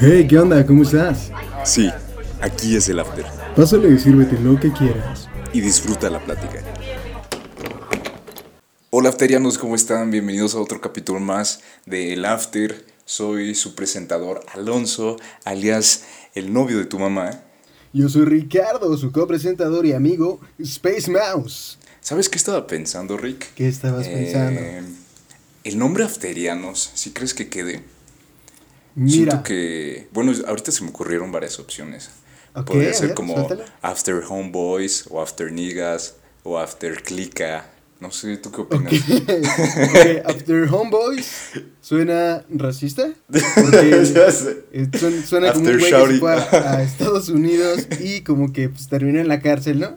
Hey, ¿qué onda? ¿Cómo estás? Sí, aquí es el after. Pásale y sírvete lo que quieras. Y disfruta la plática. Hola afterianos, ¿cómo están? Bienvenidos a otro capítulo más de El After. Soy su presentador Alonso, alias el novio de tu mamá. Yo soy Ricardo, su copresentador y amigo Space Mouse. ¿Sabes qué estaba pensando, Rick? ¿Qué estabas Eh, pensando? El nombre Afterianos, si crees que quede? Mira, Siento que, bueno, ahorita se me ocurrieron varias opciones. Podría ser ver, como suéltala. After Homeboys o After Niggas o After Clica. No sé, ¿tú qué opinas? ok, After Homeboys suena racista. Porque eh, suena, como un güey que fue a, a Estados Unidos y como que pues, terminó en la cárcel, ¿no?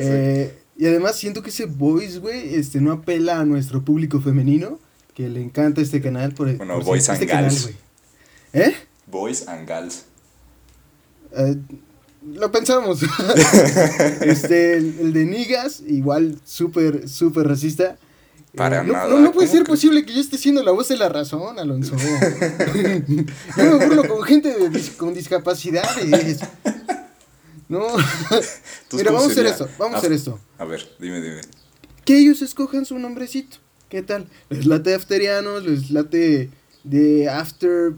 Eh, y además siento que ese voice, güey, este, no apela a nuestro público femenino, que le encanta este canal. Por, Bueno, por boys and este canal, güey. ¿Eh? Boys and Gals. Eh, lo pensamos. este, el, el de Nigas, igual súper, súper racista. Para Eh, nada, No, no puede ¿cómo ser que? posible que yo esté siendo la voz de la razón, Alonso. yo me burlo con gente de dis- con discapacidades. No. Mira, ¿cómo vamos a hacer esto. Vamos a hacer esto. A ver, dime, dime. que ellos escojan su nombrecito. ¿Qué tal? Les late afterianos, les late de after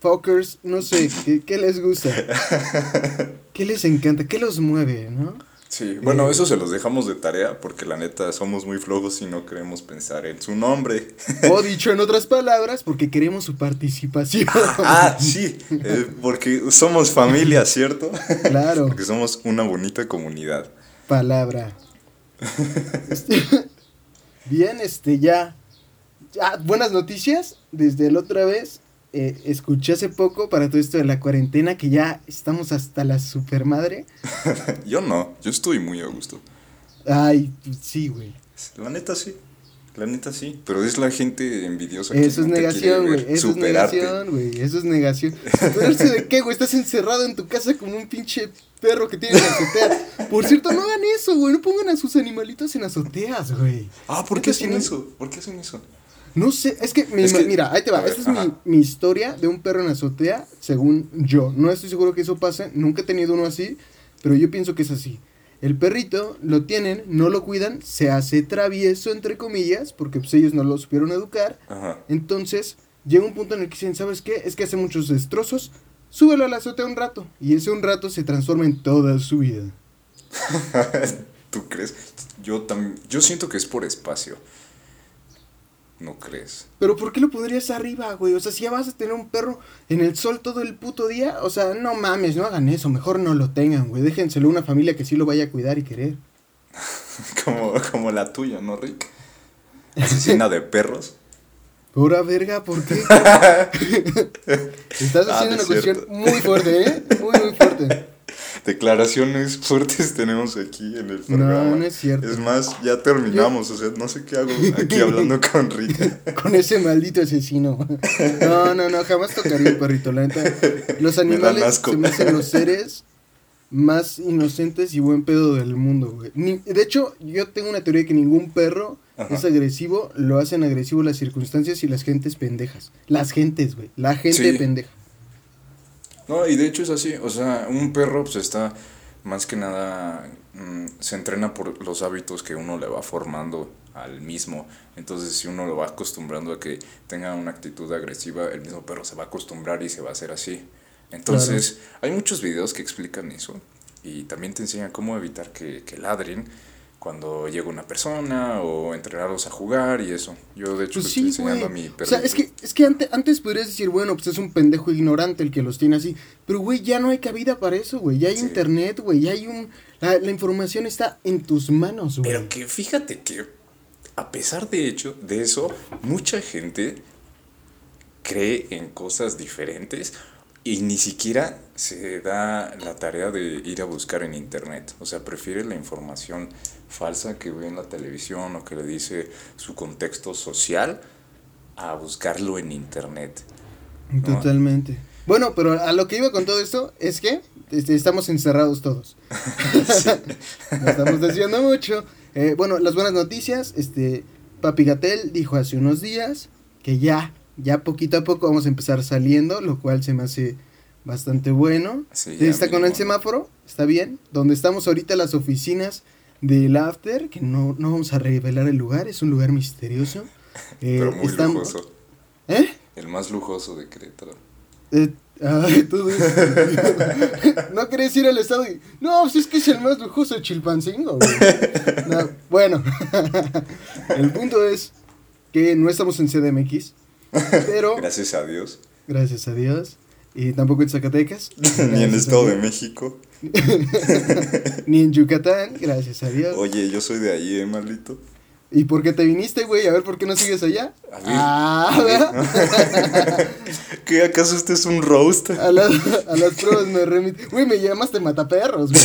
fuckers, no sé, ¿qué, qué les gusta? ¿Qué les encanta? ¿Qué los mueve, no? Sí, bueno, Eh. eso se los dejamos de tarea porque la neta somos muy flojos y no queremos pensar en su nombre. O dicho en otras palabras, porque queremos su participación. ah, sí, eh, porque somos familia, ¿cierto? Claro, Porque somos una bonita comunidad. palabra. Este, bien, este, ya, ya, buenas noticias. Desde la otra vez, eh, escuché hace poco para todo esto de la cuarentena que ya estamos hasta la supermadre. Yo no, yo estoy muy a gusto. Ay, sí, güey. La neta sí, la neta sí. Pero es la gente envidiosa que Eso es no negación, güey. Eso es negación, güey. Eso es negación. ¿Superarse de qué, güey? Estás encerrado en tu casa como un pinche perro que tiene en azotea. Por cierto, no hagan eso, güey. No pongan a sus animalitos en azoteas, güey. Ah, ¿por qué hacen eso? ¿Por qué hacen eso? No sé, es que, mi- Es que- mira, ahí te va. ver, Esta es mi, historia de un perro en azotea, según yo. No estoy seguro que eso pase. Nunca he tenido uno así, pero yo pienso que es así. El perrito lo tienen, no lo cuidan, se hace travieso, entre comillas, porque pues, ellos no lo supieron educar. Ajá. Entonces, llega un punto en el que dicen, ¿sabes qué? Es que hace muchos destrozos, súbelo a la azotea un rato. Y ese un rato se transforma en toda su vida. ¿Tú crees? Yo también, yo siento que es por espacio. ¿No crees? Pero ¿por qué lo pondrías arriba, güey? O sea, si ya vas a tener un perro en el sol todo el puto día, o sea, no mames, no hagan eso, mejor no lo tengan, güey. Déjenselo a una familia que sí lo vaya a cuidar y querer. Como, como la tuya, ¿no, Rick? Asesina de perros. Pura verga, ¿por qué? Estás Ah, haciendo una es cuestión muy fuerte, ¿eh? Muy, muy fuerte. Declaraciones fuertes tenemos aquí en el programa. No, no es cierto. Es más, ya terminamos, o sea, no sé qué hago aquí hablando con Rick. Con ese maldito asesino. No, no, no, jamás tocaría un perrito, la neta. Los Me animales asco. se me hacen los seres más inocentes y buen pedo del mundo, güey. Ni- de hecho, yo tengo una teoría de que ningún perro Ajá. es agresivo, lo hacen agresivo las circunstancias y las gentes pendejas. Las gentes, güey. La gente Sí. pendeja. No, y de hecho es así, o sea, un perro pues está más que nada, mm, se entrena por los hábitos que uno le va formando al mismo. Entonces, si uno lo va acostumbrando a que tenga una actitud agresiva, el mismo perro se va a acostumbrar y se va a hacer así. Entonces, hay muchos videos que explican eso y también te enseñan cómo evitar que, que ladren cuando llega una persona o entrenarlos a jugar y eso. Yo de hecho Pues sí, estoy enseñando a mi O perro. sea, es que, es que ante- antes podrías decir, bueno, pues es un pendejo ignorante el que los tiene así. Pero, güey, ya no hay cabida para eso, güey. Ya hay Sí. internet, güey. Ya hay un... La, la información está en tus manos, güey. Pero que fíjate que a pesar de hecho de eso, mucha gente cree en cosas diferentes y ni siquiera se da la tarea de ir a buscar en internet. O sea, prefiere la información falsa que ve en la televisión o que le dice su contexto social a buscarlo en internet. ¿no? Totalmente. Bueno, pero a lo que iba con todo esto es que este, estamos encerrados todos. estamos diciendo mucho. Eh, bueno, las buenas noticias, este, Papi Gatel dijo hace unos días que ya Ya poquito a poco vamos a empezar saliendo, lo cual se me hace bastante bueno. Sí, Está con el semáforo, está bien. Donde estamos ahorita las oficinas del After, que no, no vamos a revelar el lugar, es un lugar misterioso. Eh, Pero muy estamos- lujoso. ¿Eh? El más lujoso de Querétaro. Eh, ay, todo eso. no querés ir al estado y. No, pues es que es el más lujoso de Chilpancingo. No, bueno, el punto es que no estamos en CDMX, pero Gracias a Dios. gracias a Dios, y tampoco en Zacatecas, Ni en a Estado de México. ni en Yucatán, gracias a Dios. Oye, yo soy de ahí, ¿eh, maldito? ¿Y por qué te viniste, güey? A ver, ¿por qué no sigues allá? A ver, Ah. ¿verdad? ¿Qué acaso este es un roast? A las, a las pruebas me remite. Güey, me llamaste mataperros, güey.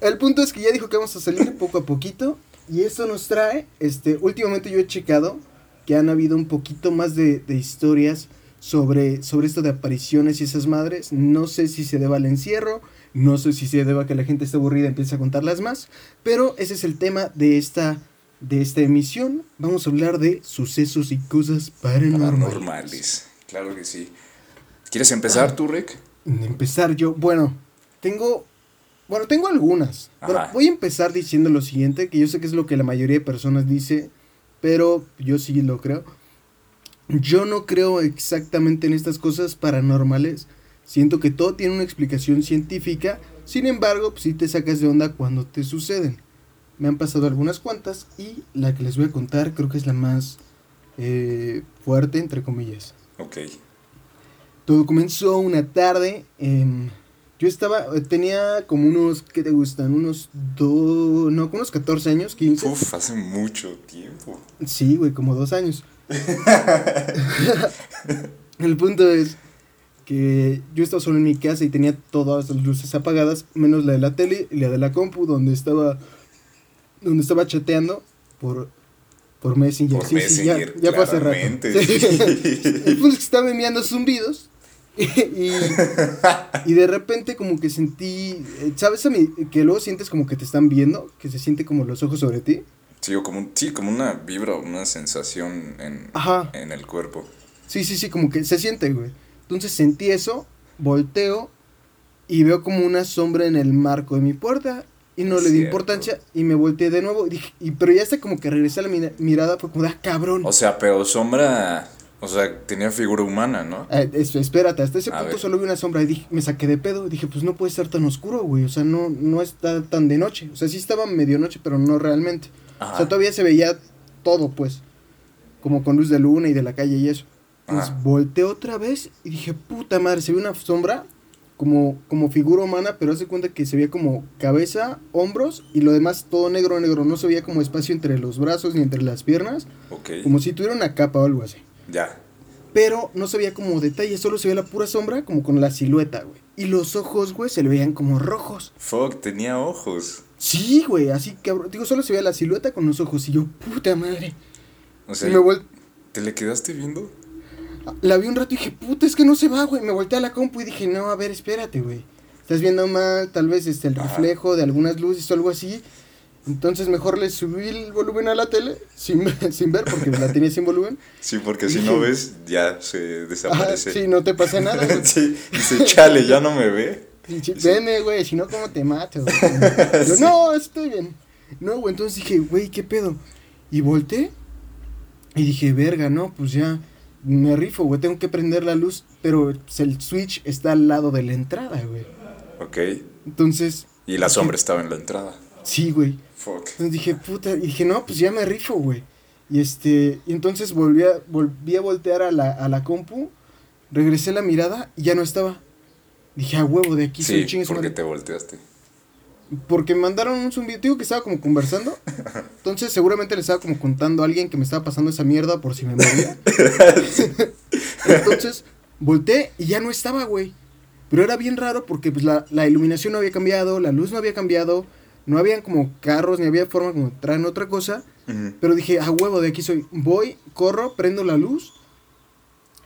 El punto es que ya dijo que vamos a salir poco a poquito. Y esto nos trae, este, últimamente yo he checado que han habido un poquito más de, de historias sobre, sobre esto de apariciones y esas madres. No sé si se deba al encierro, no sé si se deba a que la gente esté aburrida y empiece a contarlas más. Pero ese es el tema de esta, de esta emisión. Vamos a hablar de sucesos y cosas paranormales. Paranormales. Claro que sí. ¿Quieres empezar tú, Rick? Empezar yo, bueno, tengo, bueno, tengo algunas. Pero voy a empezar diciendo lo siguiente, que yo sé que es lo que la mayoría de personas dice, pero yo sí lo creo. Yo no creo exactamente en estas cosas paranormales. Siento que todo tiene una explicación científica. Sin embargo, pues sí te sacas de onda cuando te suceden. Me han pasado algunas cuantas y la que les voy a contar creo que es la más eh, fuerte, entre comillas. Ok. Todo comenzó una tarde. yo estaba, tenía como unos, ¿qué te gustan? Unos dos, no, unos 14 años, 15. Uf, hace mucho tiempo. Sí, güey, como dos años. El punto es que yo estaba solo en mi casa y tenía todas las luces apagadas, menos la de la tele y la de la compu, donde estaba, donde estaba chateando por, por Messenger. Por sí, sí, ya, ya hace rato. Sí. El punto es que estaba enviando zumbidos y, y de repente como que sentí, eh, ¿sabes a mí? Que luego sientes como que te están viendo, que se siente como los ojos sobre ti. Sí, o como, un- sí, como una vibra, una sensación en, Ajá. en el cuerpo. Sí, sí, sí, como que se siente, güey. Entonces sentí eso, volteo y veo como una sombra en el marco de mi puerta y no le di Cierto. importancia y me volteé de nuevo y dije, y, pero ya hasta como que regresé a la mira- mirada, fue como, ah, cabrón. O sea, pero sombra, o sea, tenía figura humana, ¿no? Eh, es- espérate, hasta ese A punto ver. solo vi una sombra y dije, me saqué de pedo. Dije, pues no puede estar tan oscuro, güey. O sea, no, no está tan de noche. O sea, sí estaba medio noche, pero no realmente. O sea, todavía se veía todo, pues. Como con luz de luna y de la calle y eso. Entonces Ajá. volteé otra vez y dije, puta madre, se ve una sombra como, como figura humana, pero hace cuenta que se veía como cabeza, hombros y lo demás todo negro, negro. No se veía como espacio entre los brazos ni entre las piernas. Ok. Como si tuviera una capa o algo así. Ya. Pero no se veía como detalle, solo se veía la pura sombra como con la silueta, güey. Y los ojos, güey, se le veían como rojos. Fuck, tenía ojos. Sí, güey, así cabrón. Digo, solo se veía la silueta con los ojos. Y yo, puta madre. O sea, y me vol- ¿te le quedaste viendo? La vi un rato y dije, puta, es que no se va, güey. Me volteé a la compu y dije, no, a ver, espérate, güey. Estás viendo mal, tal vez este, el Ajá. reflejo de algunas luces o algo así. Entonces mejor le subí el volumen a la tele sin, sin ver, porque la tenía sin volumen. Sí, porque si no ves, ya se desaparece. sí, no te pasa nada, sí, dice, chale, ya no me ve. Sí, Veme, güey, si no, ¿cómo te mato? no, estoy bien. No, güey, entonces dije, güey, ¿qué pedo? Y volteé y dije, verga, no, pues ya me rifo, güey, tengo que prender la luz, pero el switch está al lado de la entrada, güey. Ok. Entonces, Y la sombra estaba en la entrada. sí, güey. Fuck. Entonces dije, puta, y dije, no, pues ya me rifo, güey. Y este, y entonces volví a, volví a voltear a la, a la compu, regresé la mirada y ya no estaba. Dije, a huevo, de aquí soy Sí, chingue su porque madre". te volteaste. Porque me mandaron un zumbido, digo que estaba como conversando. Entonces seguramente le estaba como contando a alguien que me estaba pasando esa mierda por si me moría. Entonces volteé y ya no estaba, güey. Pero era bien raro porque pues la, la iluminación no había cambiado, la luz no había cambiado, no habían como carros, ni había forma como traer otra cosa. Pero dije, a huevo, de aquí soy. Voy, corro, prendo la luz.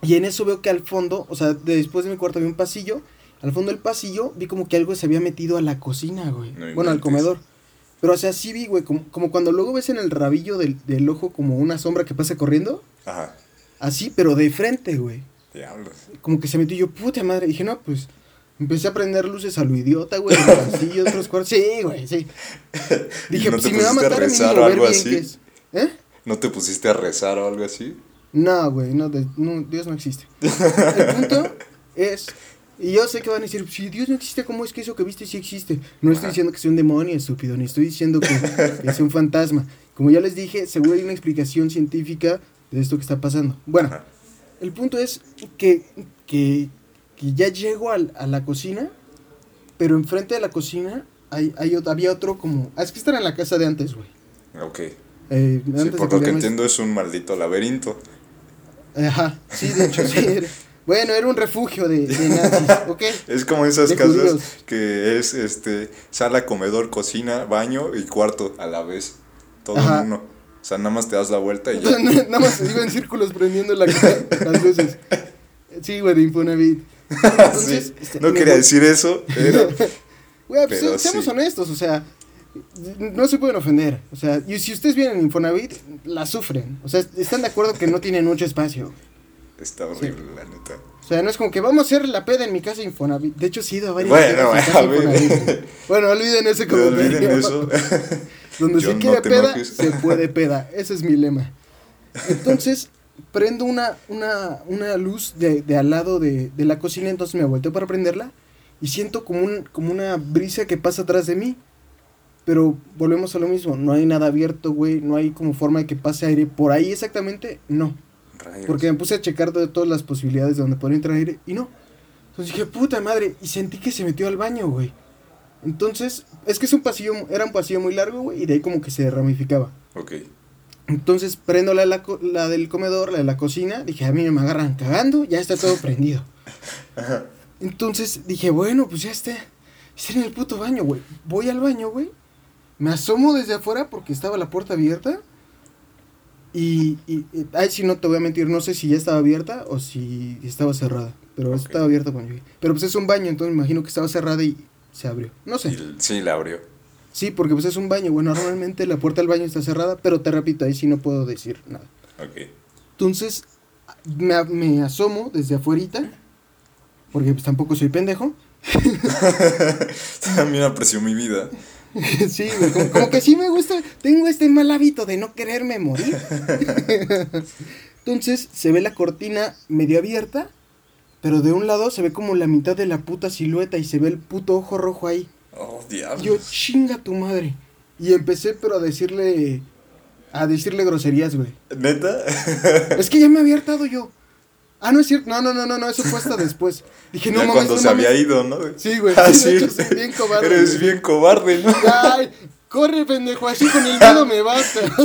Y en eso veo que al fondo, o sea, de- después de mi cuarto había un pasillo. Al fondo del pasillo vi como que algo se había metido a la cocina, güey. No bueno, al comedor. Pero, o sea, sí vi, güey, como, como cuando luego ves en el rabillo del, del ojo como una sombra que pasa corriendo. Ajá. Así, pero de frente, güey. Diablos. Como que se metió yo, puta madre. Dije, no, pues. Empecé a prender luces a lo idiota, güey. En otros cuartos. Sí, güey, sí. Dije, ¿No pues te si me va a pusiste a matar, rezar o algo así? es. ¿Eh? ¿No te pusiste a rezar o algo así? No, güey, no, no, Dios no existe. El punto es, y yo sé que van a decir, si Dios no existe, ¿cómo es que eso que viste sí existe? No estoy diciendo que sea un demonio, estúpido, ni estoy diciendo que, sea un fantasma. Como ya les dije, seguro hay una explicación científica de esto que está pasando. Bueno, Ajá. el punto es que, que, que ya llego al- a la cocina, pero enfrente de la cocina hay, hay, había otro como... ah, Es que esta en la casa de antes, güey. Ok. Eh, antes por lo que entiendo es un maldito laberinto. Ajá, sí, de hecho, sí. Bueno, era un refugio de, de nazis, ¿ok? Es como esas De casas judíos. que es este sala, comedor, cocina, baño y cuarto a la vez. Todo Ajá. en uno. O sea, nada más te das la vuelta y ya. Nada más iba en círculos prendiendo la las luces. Sí, güey, de Infonavit. Entonces, Sí, este, No quería voy- decir eso, pero Güey, pues pero seamos sí. honestos, o sea, no se pueden ofender. O sea, y si ustedes vienen en Infonavit, la sufren. O sea, están de acuerdo que no tienen mucho espacio. Está horrible, la neta. O sea, no es como que vamos a hacer la peda en mi casa Infonavit. De hecho, sí he ido a varias Bueno. Infonavit. Bueno, olviden ese comentario. olviden eso. Donde se quiere peda, se puede peda. Ese es mi lema. Entonces, prendo una, una, una luz de, de al lado de, de la cocina, entonces me volteo para prenderla y siento como, un, como una brisa que pasa atrás de mí. Pero volvemos a lo mismo, no hay nada abierto, güey, no hay como forma de que pase aire. Por ahí exactamente, no. Rayos. Porque me puse a checar de todas las posibilidades de donde podría entrar aire y no. Entonces dije, puta madre, y sentí que se metió al baño, güey. Entonces, es que es un pasillo, era un pasillo muy largo, güey, y de ahí como que se ramificaba. Ok. Entonces prendo la, la, la del comedor, la de la cocina, dije, a mí me agarran cagando, ya está todo prendido. Entonces dije, bueno, pues ya está, está en el puto baño, güey. Voy al baño, güey. Me asomo desde afuera porque estaba la puerta abierta. Y, y, y- ay, si no te voy a mentir, no sé si ya estaba abierta o si estaba cerrada. Pero estaba abierta cuando llegué. Pero pues es un baño, entonces me imagino que estaba cerrada y se abrió. No sé. Sí, la abrió. Sí, porque pues es un baño, güey. Normalmente la puerta del baño está cerrada, pero te repito, ahí sí no puedo decir nada. Ok. Entonces, me, me asomo desde afuerita, porque pues tampoco soy pendejo. También apreció mi vida. sí, como, como que sí me gusta, tengo este mal hábito de no quererme morir. Entonces, se ve la cortina medio abierta, pero de un lado se ve como la mitad de la puta silueta y se ve el puto ojo rojo ahí. Oh, diablo. Yo, chinga tu madre. Y empecé, pero a decirle, a decirle groserías, güey. ¿Neta? Es que ya me había hartado yo. Ah, no es cierto. No, no, no, no, no, eso fue hasta después. Dije, no ya mames. cuando no se mames. había ido, ¿no? Sí, güey. Ah, sí, bien cobarde. Eres güey. bien cobarde, ¿no? Ay, corre, pendejo, así con el miedo me basta.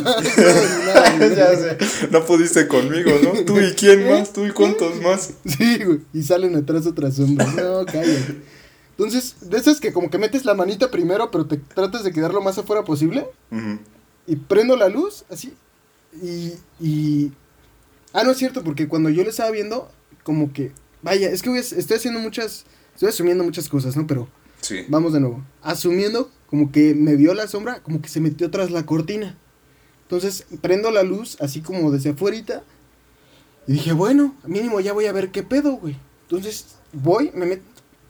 ya sé. No pudiste conmigo, ¿no? ¿Tú y quién más? ¿Tú y cuántos más? Sí, güey. Y salen atrás otras sombras. No, cállate. Entonces, de esas que como que metes la manita primero, pero te tratas de quedar lo más afuera posible. Ujú. Y prendo la luz, así. Y, y... Ah, no es cierto, porque cuando yo lo estaba viendo, como que... Vaya, es que voy a- estoy haciendo muchas... Estoy asumiendo muchas cosas, ¿no? Pero Sí. vamos de nuevo. Asumiendo como que me vio la sombra, como que se metió tras la cortina. Entonces, prendo la luz, así como desde afuera. Y dije, bueno, mínimo ya voy a ver qué pedo, güey. Entonces, voy, me, met-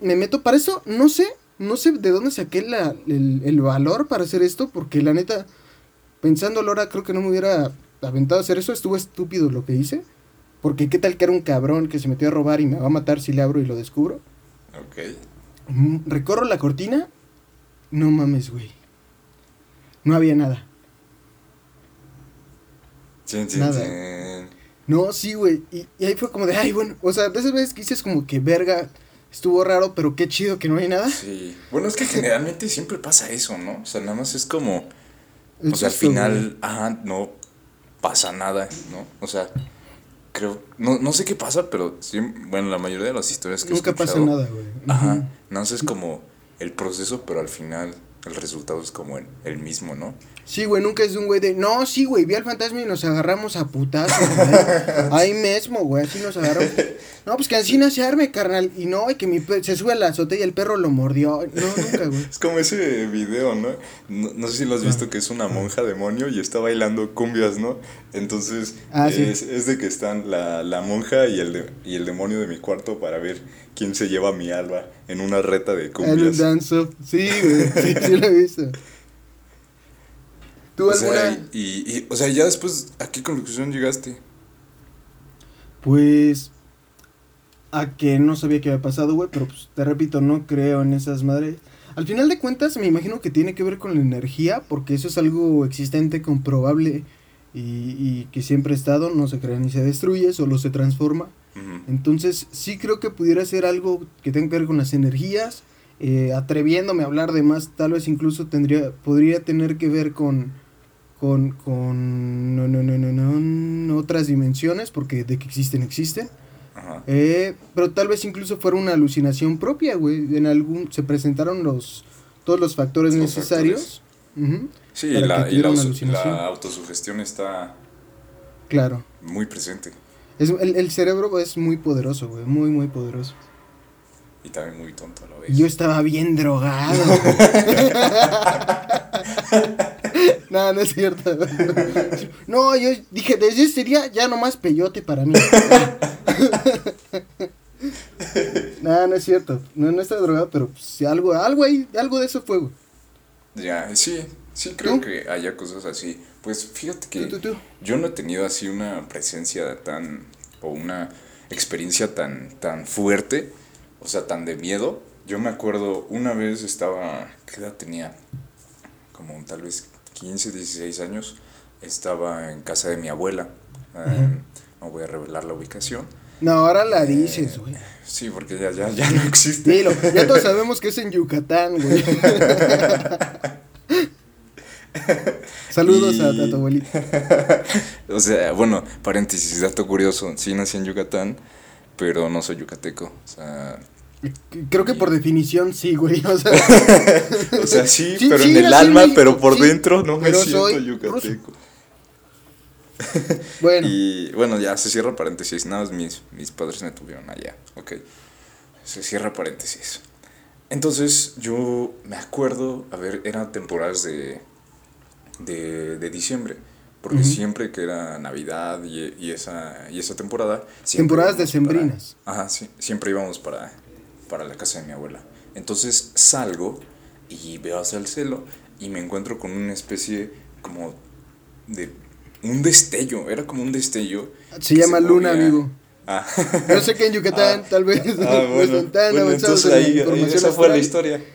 me meto para eso, no sé, no sé de dónde saqué la, el, el valor para hacer esto, porque la neta, pensándolo ahora, creo que no me hubiera aventado a hacer eso, estuvo estúpido lo que hice. Porque qué tal que era un cabrón que se metió a robar y me va a matar si le abro y lo descubro. Ok. Mm, Recorro la cortina. No mames, güey. No había nada. Chin, chin, Nada. No, sí, güey. Y, y ahí fue como de, ay, bueno. O sea, de esas veces que dices como que verga, estuvo raro, pero qué chido que no hay nada. Sí. Bueno, es que generalmente siempre pasa eso, ¿no? O sea, nada más es como. El o sea, al final, ajá, no pasa nada, ¿no? O sea, creo. No, no sé qué pasa, pero sí, bueno, la mayoría de las historias que he Nunca pasa nada, güey. Ajá. No sé, es como el proceso, pero al final el resultado es como el, el mismo, ¿no? Sí, güey, nunca es de un güey de, no, sí, güey, vi al fantasma y nos agarramos a putazos, güey. Ahí mismo, güey, así nos agarramos. No, pues que así no se arme, carnal. Y no, y que mi se sube a la azotea y el perro lo mordió. No, nunca, güey. Es como ese video, ¿no? No, no sé si lo has visto, que es una monja demonio y está bailando cumbias, ¿no? Entonces, Ah, sí. es, es de que están la, la monja y el, de- y el demonio de mi cuarto para ver quién se lleva mi alma en una reta de En un cumbias. dance Sí, güey. Sí, sí lo he visto. ¿Tú O sea, alguna? y, y- o sea, ya después, ¿a qué conclusión llegaste? Pues. A que no sabía qué había pasado, güey. Pero pues te repito, no creo en esas madres. Al final de cuentas, me imagino que tiene que ver con la energía. Porque eso es algo existente, comprobable. Y, y que siempre ha estado. No se crea ni se destruye, solo se transforma. Entonces, sí creo que pudiera ser algo que tenga que ver con las energías. eh, atreviéndome a hablar de más, tal vez incluso tendría, podría tener que ver con, con, con no, no, no, no, no, otras dimensiones, porque de que existen, existen. Ajá. Eh, pero tal vez incluso fuera una alucinación propia, güey. En algún, se presentaron los, todos los factores Los necesarios. Sí, la, y la, alucinación. la autosugestión está Claro. muy presente Es, el, el cerebro es muy poderoso, güey. Muy, muy poderoso. y también muy tonto a la vez. Yo estaba bien drogado. no, no es cierto. No, yo dije, desde ese día ya nomás peyote para mí. no, no es cierto. No, no estaba drogado, pero pues, algo, algo ahí, algo de eso fue, güey. Ya, sí, sí creo ¿Tú? que haya cosas así. Pues fíjate que Tú, tú, tú. yo no he tenido así una presencia tan, o una experiencia tan, tan fuerte, o sea, tan de miedo. Yo me acuerdo, una vez estaba, ¿qué edad tenía? Como tal vez 15, 16 años. Estaba en casa de mi abuela. eh, no voy a revelar la ubicación. No, ahora la Eh, dices, güey. Sí, porque ya, ya, ya no existe. Dilo, ya todos sabemos que es en Yucatán, güey. Saludos a, a tu abuelita. O sea, bueno, paréntesis, dato curioso. Sí nací en Yucatán, pero no soy yucateco. O sea, Creo que por definición sí, güey. O sea, o sea sí, Sí, pero sí, en el alma, México, pero por sí, dentro no me siento yucateco. bueno. Y bueno, ya se cierra paréntesis. Nada más mis, mis padres me tuvieron allá. Ok. Se cierra paréntesis. Entonces, yo me acuerdo, a ver, eran temporadas de, de, de diciembre. Porque siempre que era Navidad y, y esa, y esa temporada. Temporadas decembrinas. para- ajá, sí. Siempre íbamos para, para la casa de mi abuela. Entonces salgo y veo hacia el cielo y me encuentro con una especie como de un destello, era como un destello. Se llama Luna, movía. amigo. Ah, Yo sé que en Yucatán Ah. tal vez ah, no bueno, están tan bueno, avanzados entonces en ahí, información esa fue la historia.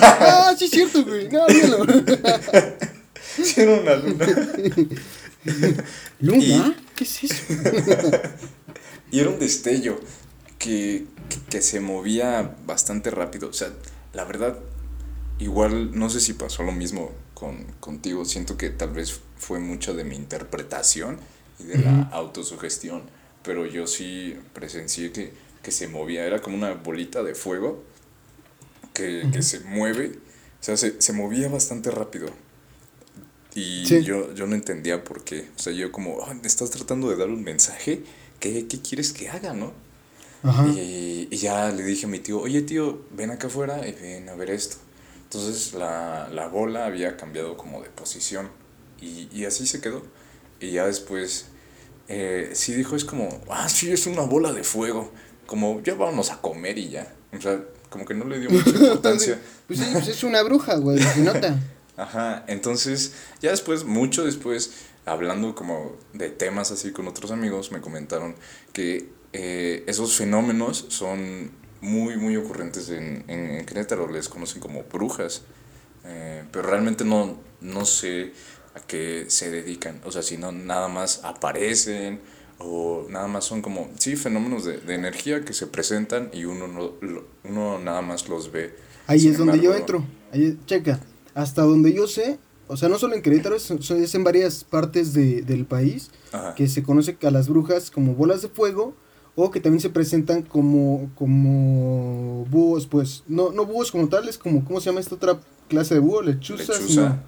Ah, sí es cierto, güey. No, míralo. Sí, era una luna. ¿Luna? Y- ¿Qué es eso? Y era un destello que, que, que se movía bastante rápido. O sea, la verdad, igual no sé si pasó lo mismo con, contigo. Siento que tal vez fue mucho de mi interpretación y de la autosugestión. Pero yo sí presencié que, que se movía. Era como una bolita de fuego que, que se mueve. O sea, se, se movía bastante rápido. Y Sí. yo, yo no entendía por qué. O sea, yo como, "Ah, ¿me estás tratando de dar un mensaje? ¿Qué, qué quieres que haga, no? Ajá. Y, y ya le dije a mi tío, oye tío, ven acá afuera y ven a ver esto. Entonces la, la bola había cambiado como de posición y, y así se quedó. Y ya después, eh, sí dijo, es como, ah, sí, es una bola de fuego. Como, ya vámonos a comer y ya. O sea, como que no le dio mucha importancia. Pues sí, pues es una bruja, güey. Se nota. Ajá, entonces ya después, mucho después, hablando como de temas así con otros amigos, me comentaron que eh, esos fenómenos son muy, muy ocurrentes en, en, en Querétaro, les conocen como brujas, eh, pero realmente no, no sé a qué se dedican, o sea, si no nada más aparecen o nada más son como, sí, fenómenos de, de energía que se presentan y uno, no, lo- uno nada más los ve. Ahí Sin es donde yo entro. Ahí, checa. Hasta donde yo sé, o sea, no solo en Querétaro, es, es en varias partes de, del país, Ajá. que se conoce a las brujas como bolas de fuego, o que también se presentan como, como búhos, pues, no, no búhos como tales, como, ¿cómo se llama esta otra clase de búho? Lechuzas. Lechuza. No.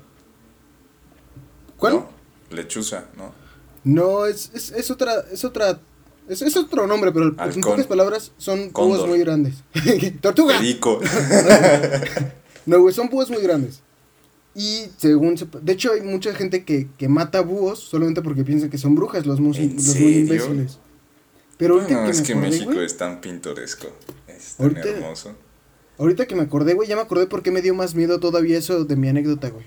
¿Cuál? ¿No? Lechuza, ¿no? No, es, es, es otra, es otra, es, es otro nombre, pero en pocas palabras son Cóndor. búhos muy grandes. ¡Tortuga! Perico. No, güey, son búhos muy grandes. Y según se- de hecho hay mucha gente que, que mata búhos solamente porque piensa que son brujas los, mus- ¿En los muy imbéciles. Pero ahorita Bueno, que es me que acordé, México es tan pintoresco. Es tan Ahorita- hermoso. ahorita que me acordé, güey, ya me acordé por qué me dio más miedo todavía eso de mi anécdota, güey.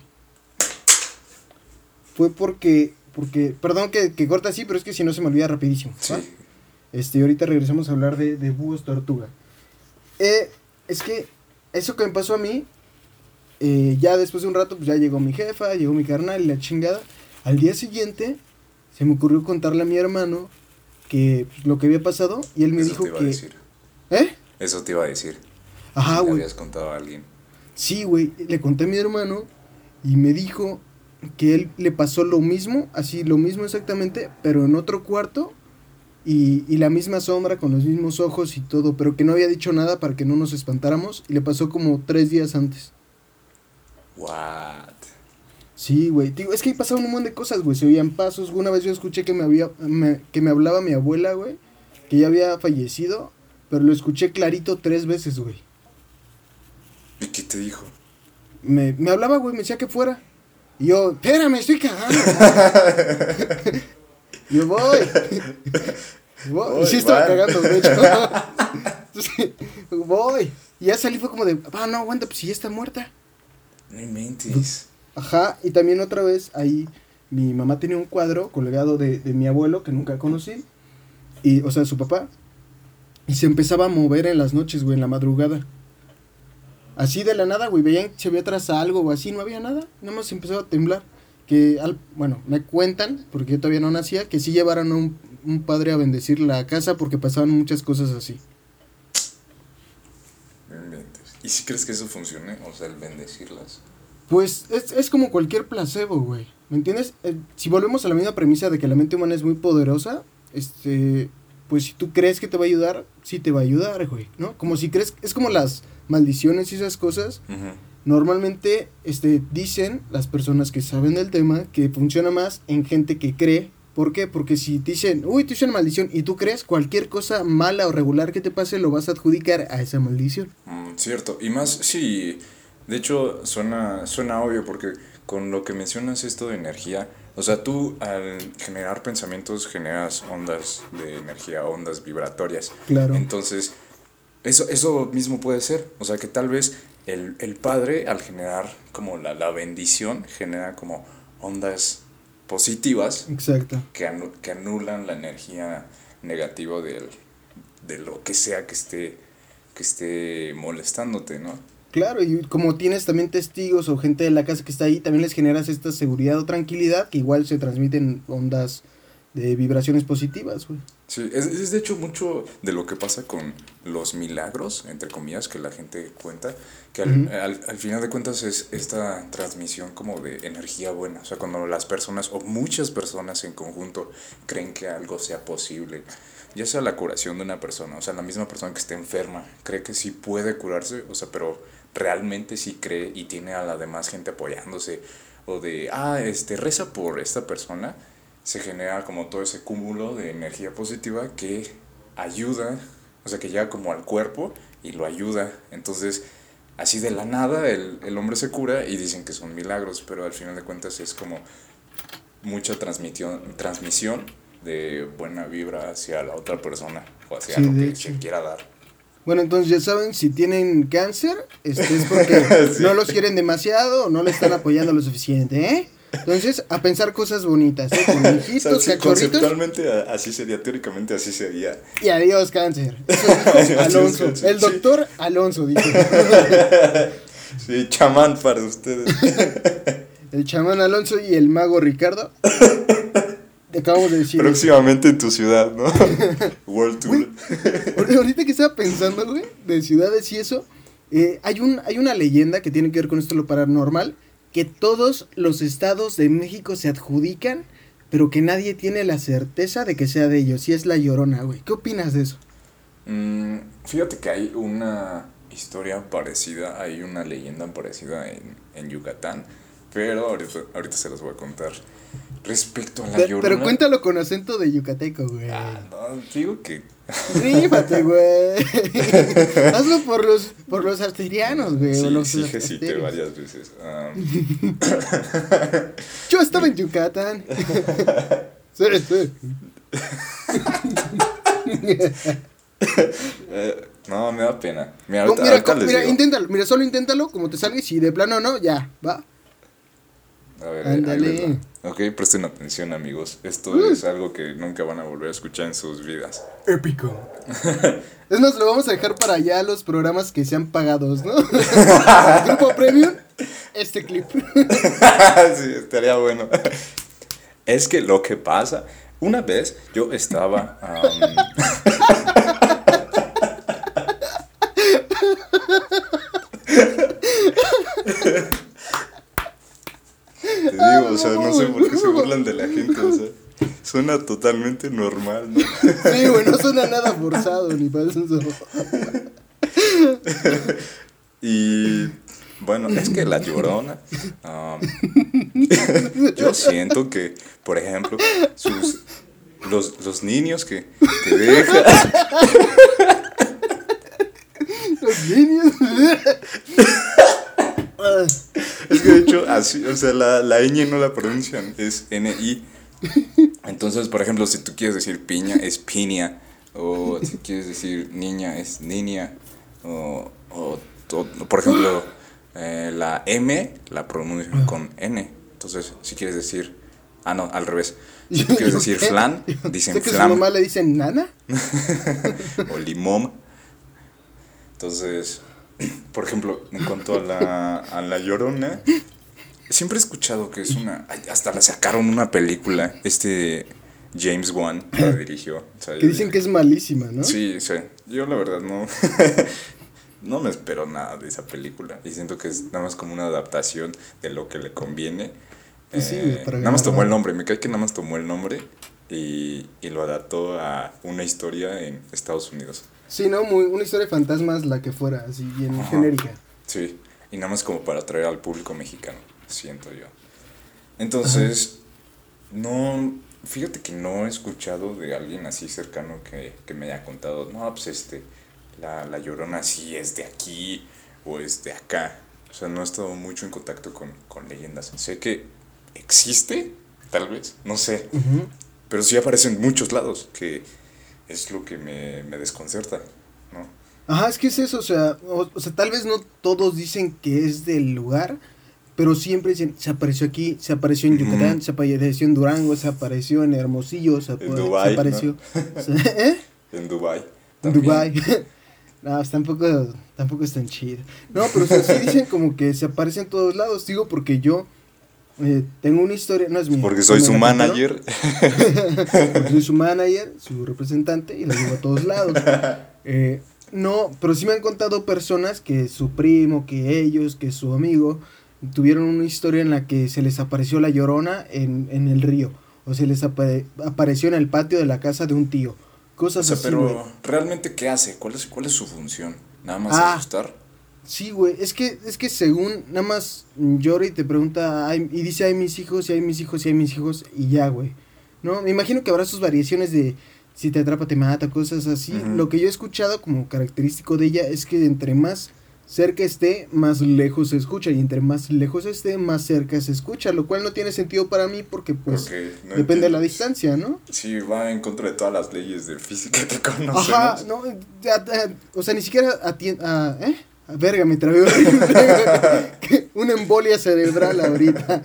Fue porque, porque, perdón que, que corta así, pero es que si no se me olvida rapidísimo. Sí. Este, ahorita regresamos a hablar de, de búhos tortuga. Eh, es que eso que me pasó a mí, eh, ya después de un rato, pues ya llegó mi jefa, llegó mi carnal y la chingada. Al día siguiente, se me ocurrió contarle a mi hermano que pues, lo que había pasado y él me Eso dijo te iba que... a decir. ¿Eh? Eso te iba a decir. Ajá, Si güey. habías contado a alguien. Sí, güey, le conté a mi hermano y me dijo que él le pasó lo mismo, así lo mismo exactamente, pero en otro cuarto y, y la misma sombra con los mismos ojos y todo, pero que no había dicho nada para que no nos espantáramos y le pasó como tres días antes. What? Sí, güey, digo, es que ahí pasaban un montón de cosas, güey, se oían pasos, una vez yo escuché que me había, me- que me hablaba mi abuela, güey, que ya había fallecido, pero lo escuché clarito tres veces, güey. ¿Y qué te dijo? Me, me hablaba, güey, me decía que fuera. Y yo, espérame, estoy cagando. Yo voy. voy. Y sí estaba cagando, de hecho. Entonces, voy. Y ya salí, fue como de, ah, no, aguanta, pues si ya está muerta. No inventes. Ajá, y también otra vez ahí mi mamá tenía un cuadro colgado de, de mi abuelo que nunca conocí. Y, o sea, su papá. Y se empezaba a mover en las noches, güey, en la madrugada. Así de la nada, güey, veían que se veía atrás algo o así, no había nada. Nada más empezaba a temblar. Que, al, bueno, me cuentan, porque yo todavía no nacía, que sí llevaron a un, un padre a bendecir la casa porque pasaban muchas cosas así. ¿Y si crees que eso funcione? O sea, el bendecirlas. Pues es, es como cualquier placebo, güey. ¿Me entiendes? Eh, si volvemos a la misma premisa de que la mente humana es muy poderosa, este, pues si tú crees que te va a ayudar, sí te va a ayudar, güey, ¿no? Como si crees, es como las maldiciones y esas cosas. Normalmente, este, dicen las personas que saben del tema que funciona más en gente que cree. ¿Por qué? Porque si te dicen, uy, te hice una maldición y tú crees, cualquier cosa mala o regular que te pase lo vas a adjudicar a esa maldición. Mm, cierto. Y más, sí. De hecho, suena, suena obvio porque con lo que mencionas esto de energía, o sea, tú al generar pensamientos generas ondas de energía, ondas vibratorias. Claro. Entonces, eso, eso mismo puede ser. O sea, que tal vez el, el padre, al generar como la, la bendición, genera como ondas positivas Exacto. que, anu- que anulan la energía negativa del, de lo que sea que esté, que esté molestándote, ¿no? Claro, y como tienes también testigos o gente de la casa que está ahí, también les generas esta seguridad o tranquilidad que igual se transmiten ondas de vibraciones positivas, güey. Sí, es, es de hecho mucho de lo que pasa con los milagros, entre comillas, que la gente cuenta, que al, al, al final de cuentas es esta transmisión como de energía buena, o sea, cuando las personas o muchas personas en conjunto creen que algo sea posible, ya sea la curación de una persona, o sea, la misma persona que esté enferma, cree que sí puede curarse, o sea, pero realmente sí cree y tiene a la demás gente apoyándose, o de, ah, este, reza por esta persona, se genera como todo ese cúmulo de energía positiva que ayuda, o sea, que llega como al cuerpo y lo ayuda. Entonces, así de la nada el, el hombre se cura y dicen que son milagros, pero al final de cuentas es como mucha transmisión, transmisión de buena vibra hacia la otra persona o hacia Sí, lo que hecho. se quiera dar. Bueno, entonces ya saben, si tienen cáncer, este es porque Sí. no los quieren demasiado o no le están apoyando lo suficiente, ¿eh? Entonces, a pensar cosas bonitas, ¿eh? Con O sea, hijitos, cachorritos conceptualmente así sería, teóricamente así sería. y adiós cáncer. Eso dijo Alonso, el sí. doctor Alonso dijo. Sí, chamán para ustedes. El chamán Alonso y el mago Ricardo. Te acabamos de decir. Próximamente en tu ciudad, ¿no? World Tour. Ahor- Ahorita que estaba pensando, güey, de ciudades y eso, eh, hay, un, hay una leyenda que tiene que ver con esto lo paranormal, que todos los estados de México se adjudican, pero que nadie tiene la certeza de que sea de ellos, y es la llorona, güey. ¿Qué opinas de eso? Mm, fíjate que hay una historia parecida, hay una leyenda parecida en, en Yucatán, pero ahorita, ahorita se las voy a contar. Respecto a la Pe- llorona. Pero cuéntalo con acento de yucateco, güey. Ah, no, digo que. Rífate, güey. Hazlo por los, por los arterianos, güey. Sí, los sí, sí, te varias veces. Ah, Yo estaba en Yucatán. sí, sí. eh, no, me da pena. Mira, No, ahorita, mira, ahorita inténtalo, mira, solo inténtalo, como te salga y si de plano no, ya, va. A ver, ahí Ándale. Ok, presten atención, amigos. Esto Uh. es algo que nunca van a volver a escuchar en sus vidas. Épico. Es más, lo vamos a dejar para allá los programas que sean pagados, ¿no? Grupo Premium, este clip. sí, estaría bueno. Es que lo que pasa, una vez yo estaba Te digo, o sea, no sé por qué se burlan de la gente, o sea, suena totalmente normal, ¿no? Sí, güey, no suena nada forzado ni eso. Y bueno, es que la llorona. yo siento que, por ejemplo, sus, los, los niños que, que deja. Los niños. Es que de hecho, así, o sea, la, la ñ no la pronuncian, es NI. Entonces, por ejemplo, si tú quieres decir piña, es piña. O si quieres decir niña, es niña. O, o, o, por ejemplo, eh, la M la pronuncian con N. Entonces, si quieres decir. Ah, no, al revés. Si tú quieres decir flan, dicen ¿Sé que su mamá le dicen nana? o limón. Entonces, por ejemplo, en cuanto a la, a la llorona, siempre he escuchado que es una. Hasta la sacaron una película. Este James Wan la dirigió. o sea, Que dicen que es malísima, ¿no? Sí, sí. Yo la verdad no. no me espero nada de esa película. Y siento que es nada más como una adaptación de lo que le conviene. Pues sí, Eh, para nada más tomó el nombre. Me cae que nada más tomó el nombre y, y lo adaptó a una historia en Estados Unidos. Sí, ¿no? Muy, una historia de fantasmas, la que fuera, así bien Ajá. genérica. Sí, y nada más como para atraer al público mexicano, siento yo. Entonces, no, fíjate que no he escuchado de alguien así cercano que, que me haya contado, no, pues este, la, la llorona sí es de aquí o es de acá. O sea, no he estado mucho en contacto con, con leyendas. Sé que existe, tal vez, no sé, pero sí aparece en muchos lados, que es lo que me, me desconcerta, ¿no? Ajá, es que es eso, o sea, o, o sea, tal vez no todos dicen que es del lugar, pero siempre dicen, se apareció aquí, se apareció en. Yucatán, se apareció en Durango, se apareció en Hermosillo, se, apa- se Dubái, ¿no? apareció... ¿Eh? En Dubai. En Dubai. no, pues tampoco, tampoco es tan chido. No, pero o sea, sí dicen como que se aparece en todos lados, digo, porque yo eh, tengo una historia, no es mía. Porque soy su manager. porque soy su manager, su representante y la llevo a todos lados. Eh, no, pero sí me han contado personas que su primo, que ellos, que su amigo tuvieron una historia en la que se les apareció la llorona en, en el río. O se les apare- apareció en el patio de la casa de un tío. O Cosas sea, así, pero. ¿realmente qué hace? ¿Cuál es, cuál es su función? ¿Nada más Ah. asustar? Sí, güey, es que, es que según nada más llora y te pregunta, "Ay", y dice, hay mis hijos, y hay mis hijos, y hay mis hijos, y ya, güey. No, me imagino que habrá sus variaciones de si te atrapa, te mata, cosas así. Lo que yo he escuchado como característico de ella es que entre más cerca esté, más lejos se escucha, y entre más lejos esté, más cerca se escucha, lo cual no tiene sentido para mí porque, pues, no depende de la distancia, ¿no? Sí, va en contra de todas las leyes de física que conocemos. Ajá, no, ya, ya, o sea, ni siquiera atiende, a, ¿eh? A verga, me trabé. Una embolia cerebral ahorita.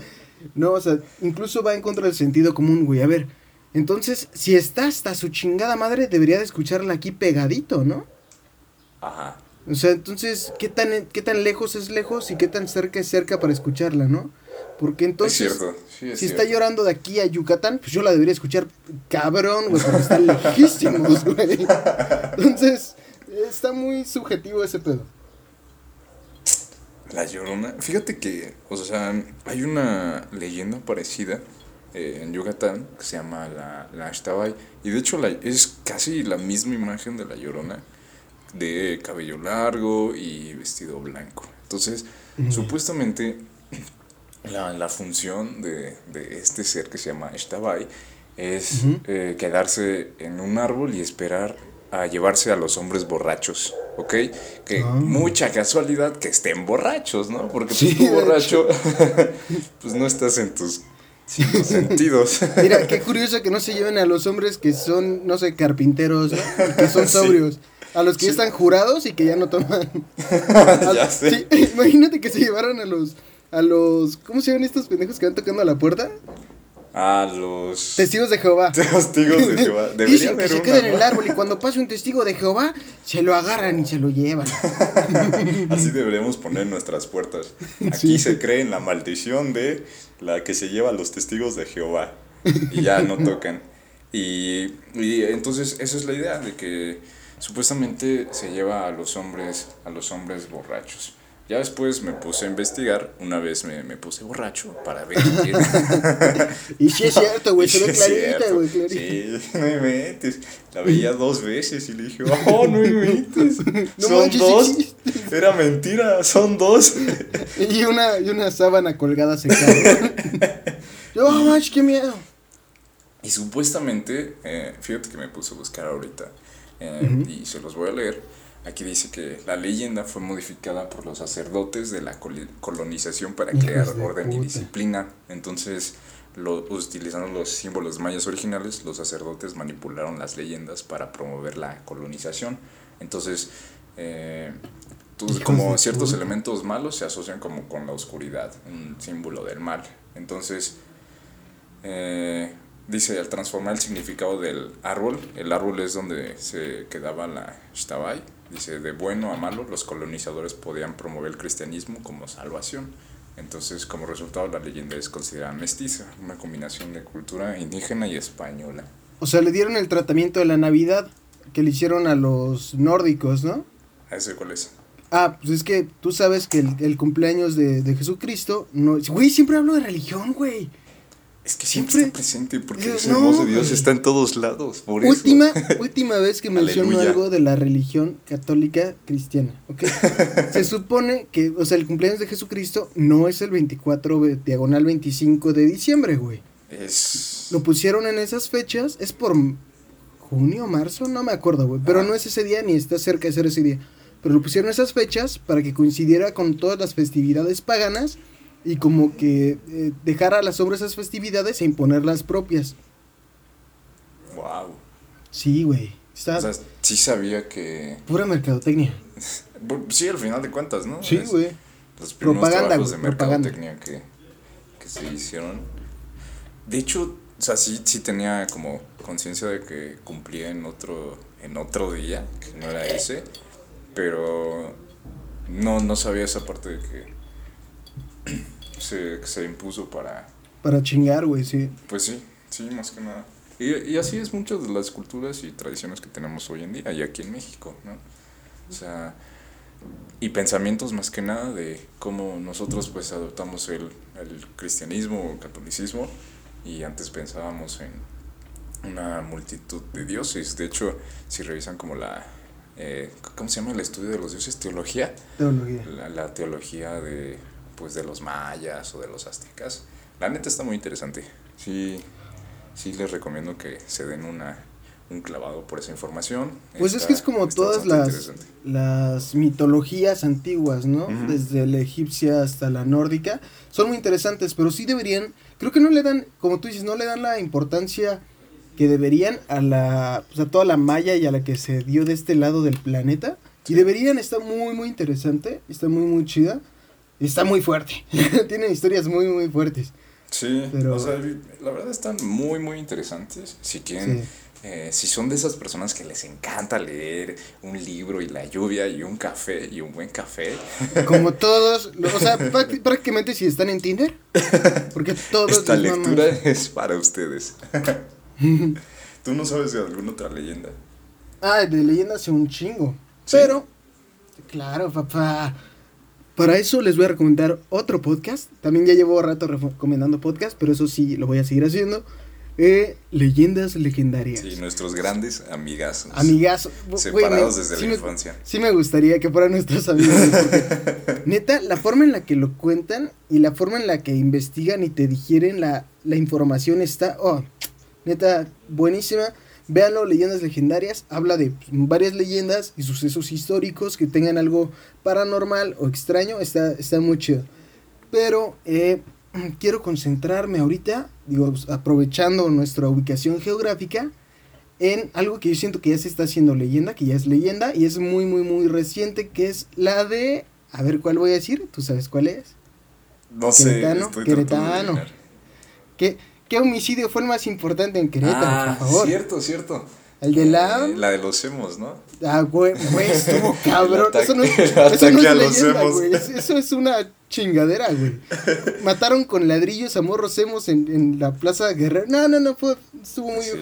No, o sea, incluso va en contra del sentido común, güey. A ver, entonces, si está hasta su chingada madre, debería de escucharla aquí pegadito, ¿no? Ajá. O sea, entonces, ¿qué tan, qué tan lejos es lejos y qué tan cerca es cerca para escucharla, ¿no? Porque entonces, es cierto. Sí, es si cierto. está llorando de aquí a Yucatán, pues yo la debería escuchar cabrón, güey, porque están lejísimos, güey. Entonces, está muy subjetivo ese pedo. La Llorona. Fíjate que, o sea, hay una leyenda parecida eh, en Yucatán que se llama la, la Ashtabay. Y de hecho la, es casi la misma imagen de la Llorona, de cabello largo y vestido blanco. Entonces, supuestamente la, la función de, de este ser que se llama Shtabai es eh, quedarse en un árbol y esperar a llevarse a los hombres borrachos, ¿ok? Que Ah. mucha casualidad que estén borrachos, ¿no? Porque pues, Sí, tú borracho, pues no estás en tus sentidos. Mira, qué curioso que no se lleven a los hombres que son, no sé, carpinteros, que son Sí. A los que ya Sí. están jurados y que ya no toman. A- ya sé. Sí, imagínate que se llevaron a los, a los, ¿cómo se llaman estos pendejos que van tocando a la puerta? A los Testigos de Jehová. testigos de Jehová. Dicen que se queda en el árbol y cuando pase un testigo de Jehová, se lo agarran y se lo llevan. Así deberíamos poner nuestras puertas. Sí. Aquí se cree en la maldición de la que se lleva a los testigos de Jehová. Y ya no tocan. Y, y entonces esa es la idea de que supuestamente se lleva a los hombres, a los hombres borrachos. Ya después me puse a investigar, una vez me, me puse borracho para ver quién. Y sí es cierto, güey, se ve clarita, güey, clarita. Sí, no inventes. La veía dos veces y le dije, oh, no inventes. No son manches, dos. sí Era mentira, son dos. Y una, y una sábana colgada secada. Yo, oh, manches, qué miedo. Y supuestamente, eh, fíjate que me puse a buscar ahorita eh, y se los voy a leer. Aquí dice que la leyenda fue modificada por los sacerdotes de la colonización para Hijos crear de orden y disciplina. Entonces, lo, utilizando los símbolos mayas originales, los sacerdotes manipularon las leyendas para promover la colonización. Entonces, eh, como ciertos puta. elementos malos se asocian como con la oscuridad, un símbolo del mal. Entonces, eh, dice, al transformar el significado del árbol, el árbol es donde se quedaba la Shtabai, dice, de bueno a malo, los colonizadores podían promover el cristianismo como salvación. Entonces, como resultado, la leyenda es considerada mestiza, una combinación de cultura indígena y española. O sea, le dieron el tratamiento de la Navidad que le hicieron a los nórdicos, ¿no? ¿Ese cuál es? Ah, pues es que tú sabes que el, el cumpleaños de, de Jesucristo no... Güey, siempre hablo de religión, güey. Es que siempre, Siempre- está presente, porque voz no, de Dios está en todos lados. Por eso. Última, última vez que menciono Aleluya. algo de la religión católica cristiana, ¿ok? Se supone que, o sea, el cumpleaños de Jesucristo no es el 24 de- diagonal 25 de diciembre, güey. Es... Lo pusieron en esas fechas, es por junio, marzo, no me acuerdo, güey. Pero Ah. no es ese día ni está cerca de ser ese día. Pero lo pusieron esas fechas para que coincidiera con todas las festividades paganas y como que eh, dejar a las sobre esas festividades e imponer las propias. Wow. Sí, güey. Está O sea, sí sabía que... pura mercadotecnia. Sí, al final de cuentas, ¿no? Sí, güey. Los primeros Propaganda, trabajos de güey, propaganda. mercadotecnia que, que se hicieron. De hecho, o sea, sí, sí tenía como conciencia de que cumplía en otro, en otro día, que no era ese, pero no, no sabía esa parte de que se, se impuso para, Para chingar, güey, sí. pues sí, sí, más que nada. Y, y así es muchas de las culturas y tradiciones que tenemos hoy en día, y aquí en México, ¿no? O sea, y pensamientos más que nada de cómo nosotros pues adoptamos el, el cristianismo o el catolicismo y antes pensábamos en una multitud de dioses. De hecho, si revisan como la, eh, ¿cómo se llama el estudio de los dioses? Teología Teología. la, la teología de pues de los mayas o de los aztecas. La neta está muy interesante. Sí, sí les recomiendo que se den una un clavado por esa información. Pues es que es como todas las, las mitologías antiguas, ¿no? Desde la egipcia hasta la nórdica. Son muy interesantes, pero sí deberían, creo que no le dan, como tú dices, no le dan la importancia que deberían a la, pues a toda la maya y a la que se dio de este lado del planeta. Y deberían, está muy, muy interesante, está muy, muy chida. Y Está muy fuerte. Tienen historias muy, muy fuertes. Sí, pero- o sea, la verdad están muy, muy interesantes. Si quieren, Sí. eh, si son de esas personas que les encanta leer un libro y la lluvia y un café y un buen café, Como todos, o sea, práct- prácticamente si están en Tinder. Porque todos esta lectura es para ustedes. ¿Tú no sabes de alguna otra leyenda? Ah, de leyendas un chingo. ¿Sí? Pero, claro, papá. Para eso les voy a recomendar otro podcast. También ya llevo rato recomendando podcast, pero eso sí lo voy a seguir haciendo. Eh, leyendas legendarias. Sí, nuestros grandes amigazos. Amigazos. Separados desde sí la me, infancia. Sí me gustaría que fueran nuestros amigos. porque, neta, la forma en la que lo cuentan y la forma en la que investigan y te digieren la, la información está, oh, neta, buenísima. Véanlo, Leyendas Legendarias, habla de varias leyendas y sucesos históricos que tengan algo paranormal o extraño, está, está muy chido. Pero eh, quiero concentrarme ahorita, digo, aprovechando nuestra ubicación geográfica, en algo que yo siento que ya se está haciendo leyenda, que ya es leyenda y es muy, muy, muy reciente, que es la de... A ver, ¿cuál voy a decir? ¿Tú sabes cuál es? No sé, Queretano, estoy Queretano. adivinar. ¿Qué, ¿Qué homicidio fue el más importante en Querétaro, Ah, por favor? cierto, cierto. ¿El de la...? Eh, la de los hemos, ¿no? Ah, güey, güey, estuvo cabrón. Eso no es, eso no es a los leyenda, güey. Es- Eso es una chingadera, güey. Mataron con ladrillos a morros emos en, en la Plaza Guerrero. No, no, no, fue, estuvo muy. Sí,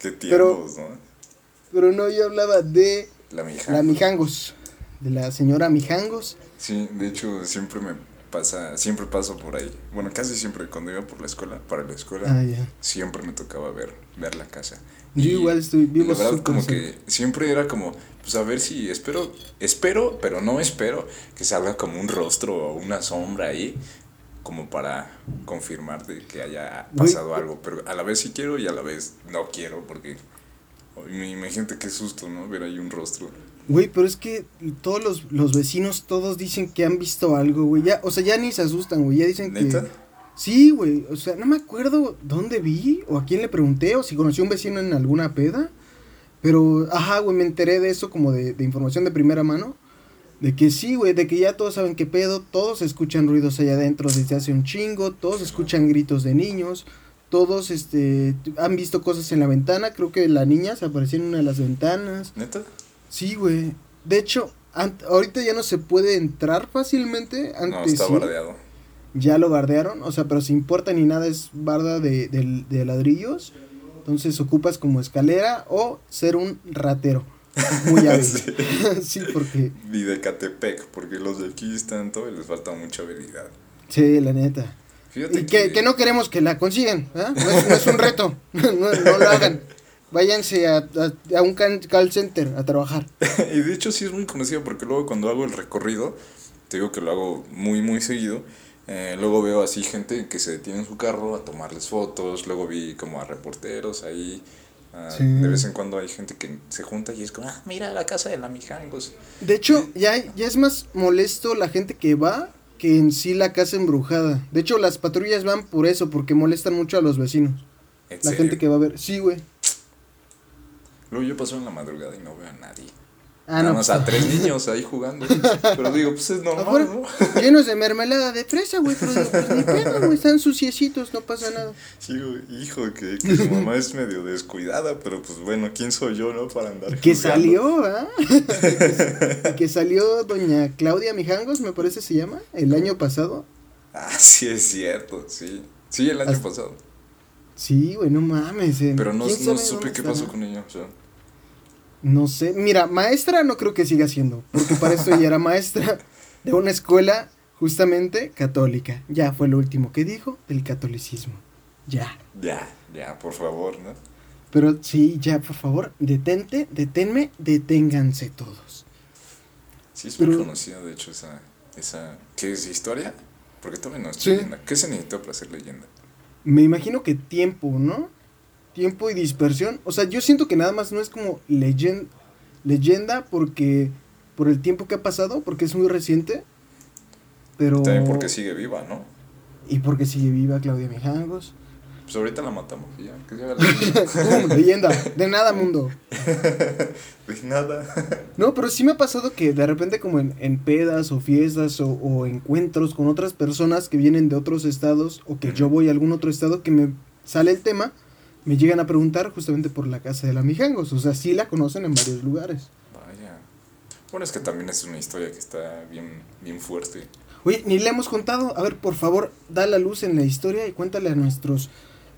qué Pero- tiempos, ¿no? Pero no, yo hablaba de La la Mijangos. De la señora Mijangos. Sí, de hecho, siempre me pasa, siempre paso por ahí. Bueno, casi siempre cuando iba por la escuela, para la escuela, Ah, ya. siempre me tocaba ver, ver la casa. Yo igual estoy- vivo La verdad, como que siempre era como, pues a ver si espero, espero, pero no espero que salga como un rostro o una sombra ahí, como para confirmar de que haya pasado algo. Pero a la vez sí quiero y a la vez no quiero, porque imagínate qué susto, ¿no? Ver ahí un rostro. Güey, pero es que todos los, los vecinos, todos dicen que han visto algo, güey. Ya, o sea, ya ni se asustan, güey. Ya dicen ¿Neta? que... Sí, güey. O sea, no me acuerdo dónde vi o a quién le pregunté o si conocí a un vecino en alguna peda. Pero, ajá, güey, me enteré de eso como de, de información de primera mano. De que sí, güey, de que ya todos saben qué pedo, todos escuchan ruidos allá adentro desde hace un chingo, todos escuchan gritos de niños, todos este han visto cosas en la ventana, creo que la niña se apareció en una de las ventanas. ¿Neta? Sí, güey. De hecho, ahorita ya no se puede entrar fácilmente, No, antes está sí. bardeado. Ya lo bardearon, o sea, pero sin puerta ni nada es barda de, de- de ladrillos. Entonces ocupas como escalera o ser un ratero. Muy hábil. Sí. sí, porque. Y de Catepec, porque los de aquí están todo y les falta mucha habilidad. Sí, la neta. Fíjate Y que, que no queremos que la consigan, ¿ah? No es, no es un reto. No, no lo hagan. Váyanse a, a, a un call center a trabajar. y de hecho sí es muy conocido porque luego cuando hago el recorrido, te digo que lo hago muy muy seguido, eh, luego veo así gente que se detiene en su carro a tomarles fotos, luego vi como a reporteros ahí, ah, Sí. de vez en cuando hay gente que se junta y es como, ah, mira la casa de la Mijangos. De hecho, ya, ya es más molesto la gente que va que en sí la casa embrujada. De hecho, las patrullas van por eso, porque molestan mucho a los vecinos. ¿En La serio? gente que va a ver. Sí, güey. Luego yo paso en la madrugada y no veo a nadie. Ah, Nada no. más a tres niños ahí jugando. Pero digo, pues es normal, llenos de mermelada de fresa, güey. Pero digo, pues ni pedo, güey. Están suciecitos, no pasa nada. Sí, güey, hijo, que, que su mamá es medio descuidada, pero pues bueno, ¿quién soy yo, no? Para andar Que salió, ¿ah? que, que salió doña Claudia Mijangos, me parece se llama, el año pasado. Ah, sí, es cierto, sí. Sí, el año pasado. Sí, güey, no mames. eh. Pero no, ¿Quién no supe qué pasó con ella. O sea, No sé, mira, maestra no creo que siga siendo, porque para esto ella era maestra de una escuela justamente católica. Ya fue lo último que dijo del catolicismo. Ya. ya, ya, por favor, ¿no? Pero sí, ya, por favor, detente, deténme, deténganse todos. Sí, es muy Pero- conocida, de hecho, esa, esa... ¿Qué es historia? Porque también no es Sí. leyenda. ¿Qué se necesita para ser leyenda? Me imagino que tiempo, ¿no? Tiempo y dispersión. O sea, yo siento que nada más no es como leyen- leyenda porque por el tiempo que ha pasado, porque es muy reciente. Pero... También porque sigue viva, ¿no? Y porque sigue viva Claudia Mijangos. Pues ahorita la matamos ya, que se haga leyenda. Leyenda. De nada, mundo. De nada. No, pero sí me ha pasado que de repente como en, en pedas o fiestas o, o encuentros con otras personas que vienen de otros estados o que yo voy a algún otro estado que me sale el tema, me llegan a preguntar justamente por la casa de la Mijangos. O sea, sí la conocen en varios lugares. Vaya. Bueno, es que también es una historia que está bien, bien fuerte. Oye, ni le hemos contado. A ver, por favor, da la luz en la historia y cuéntale a nuestros,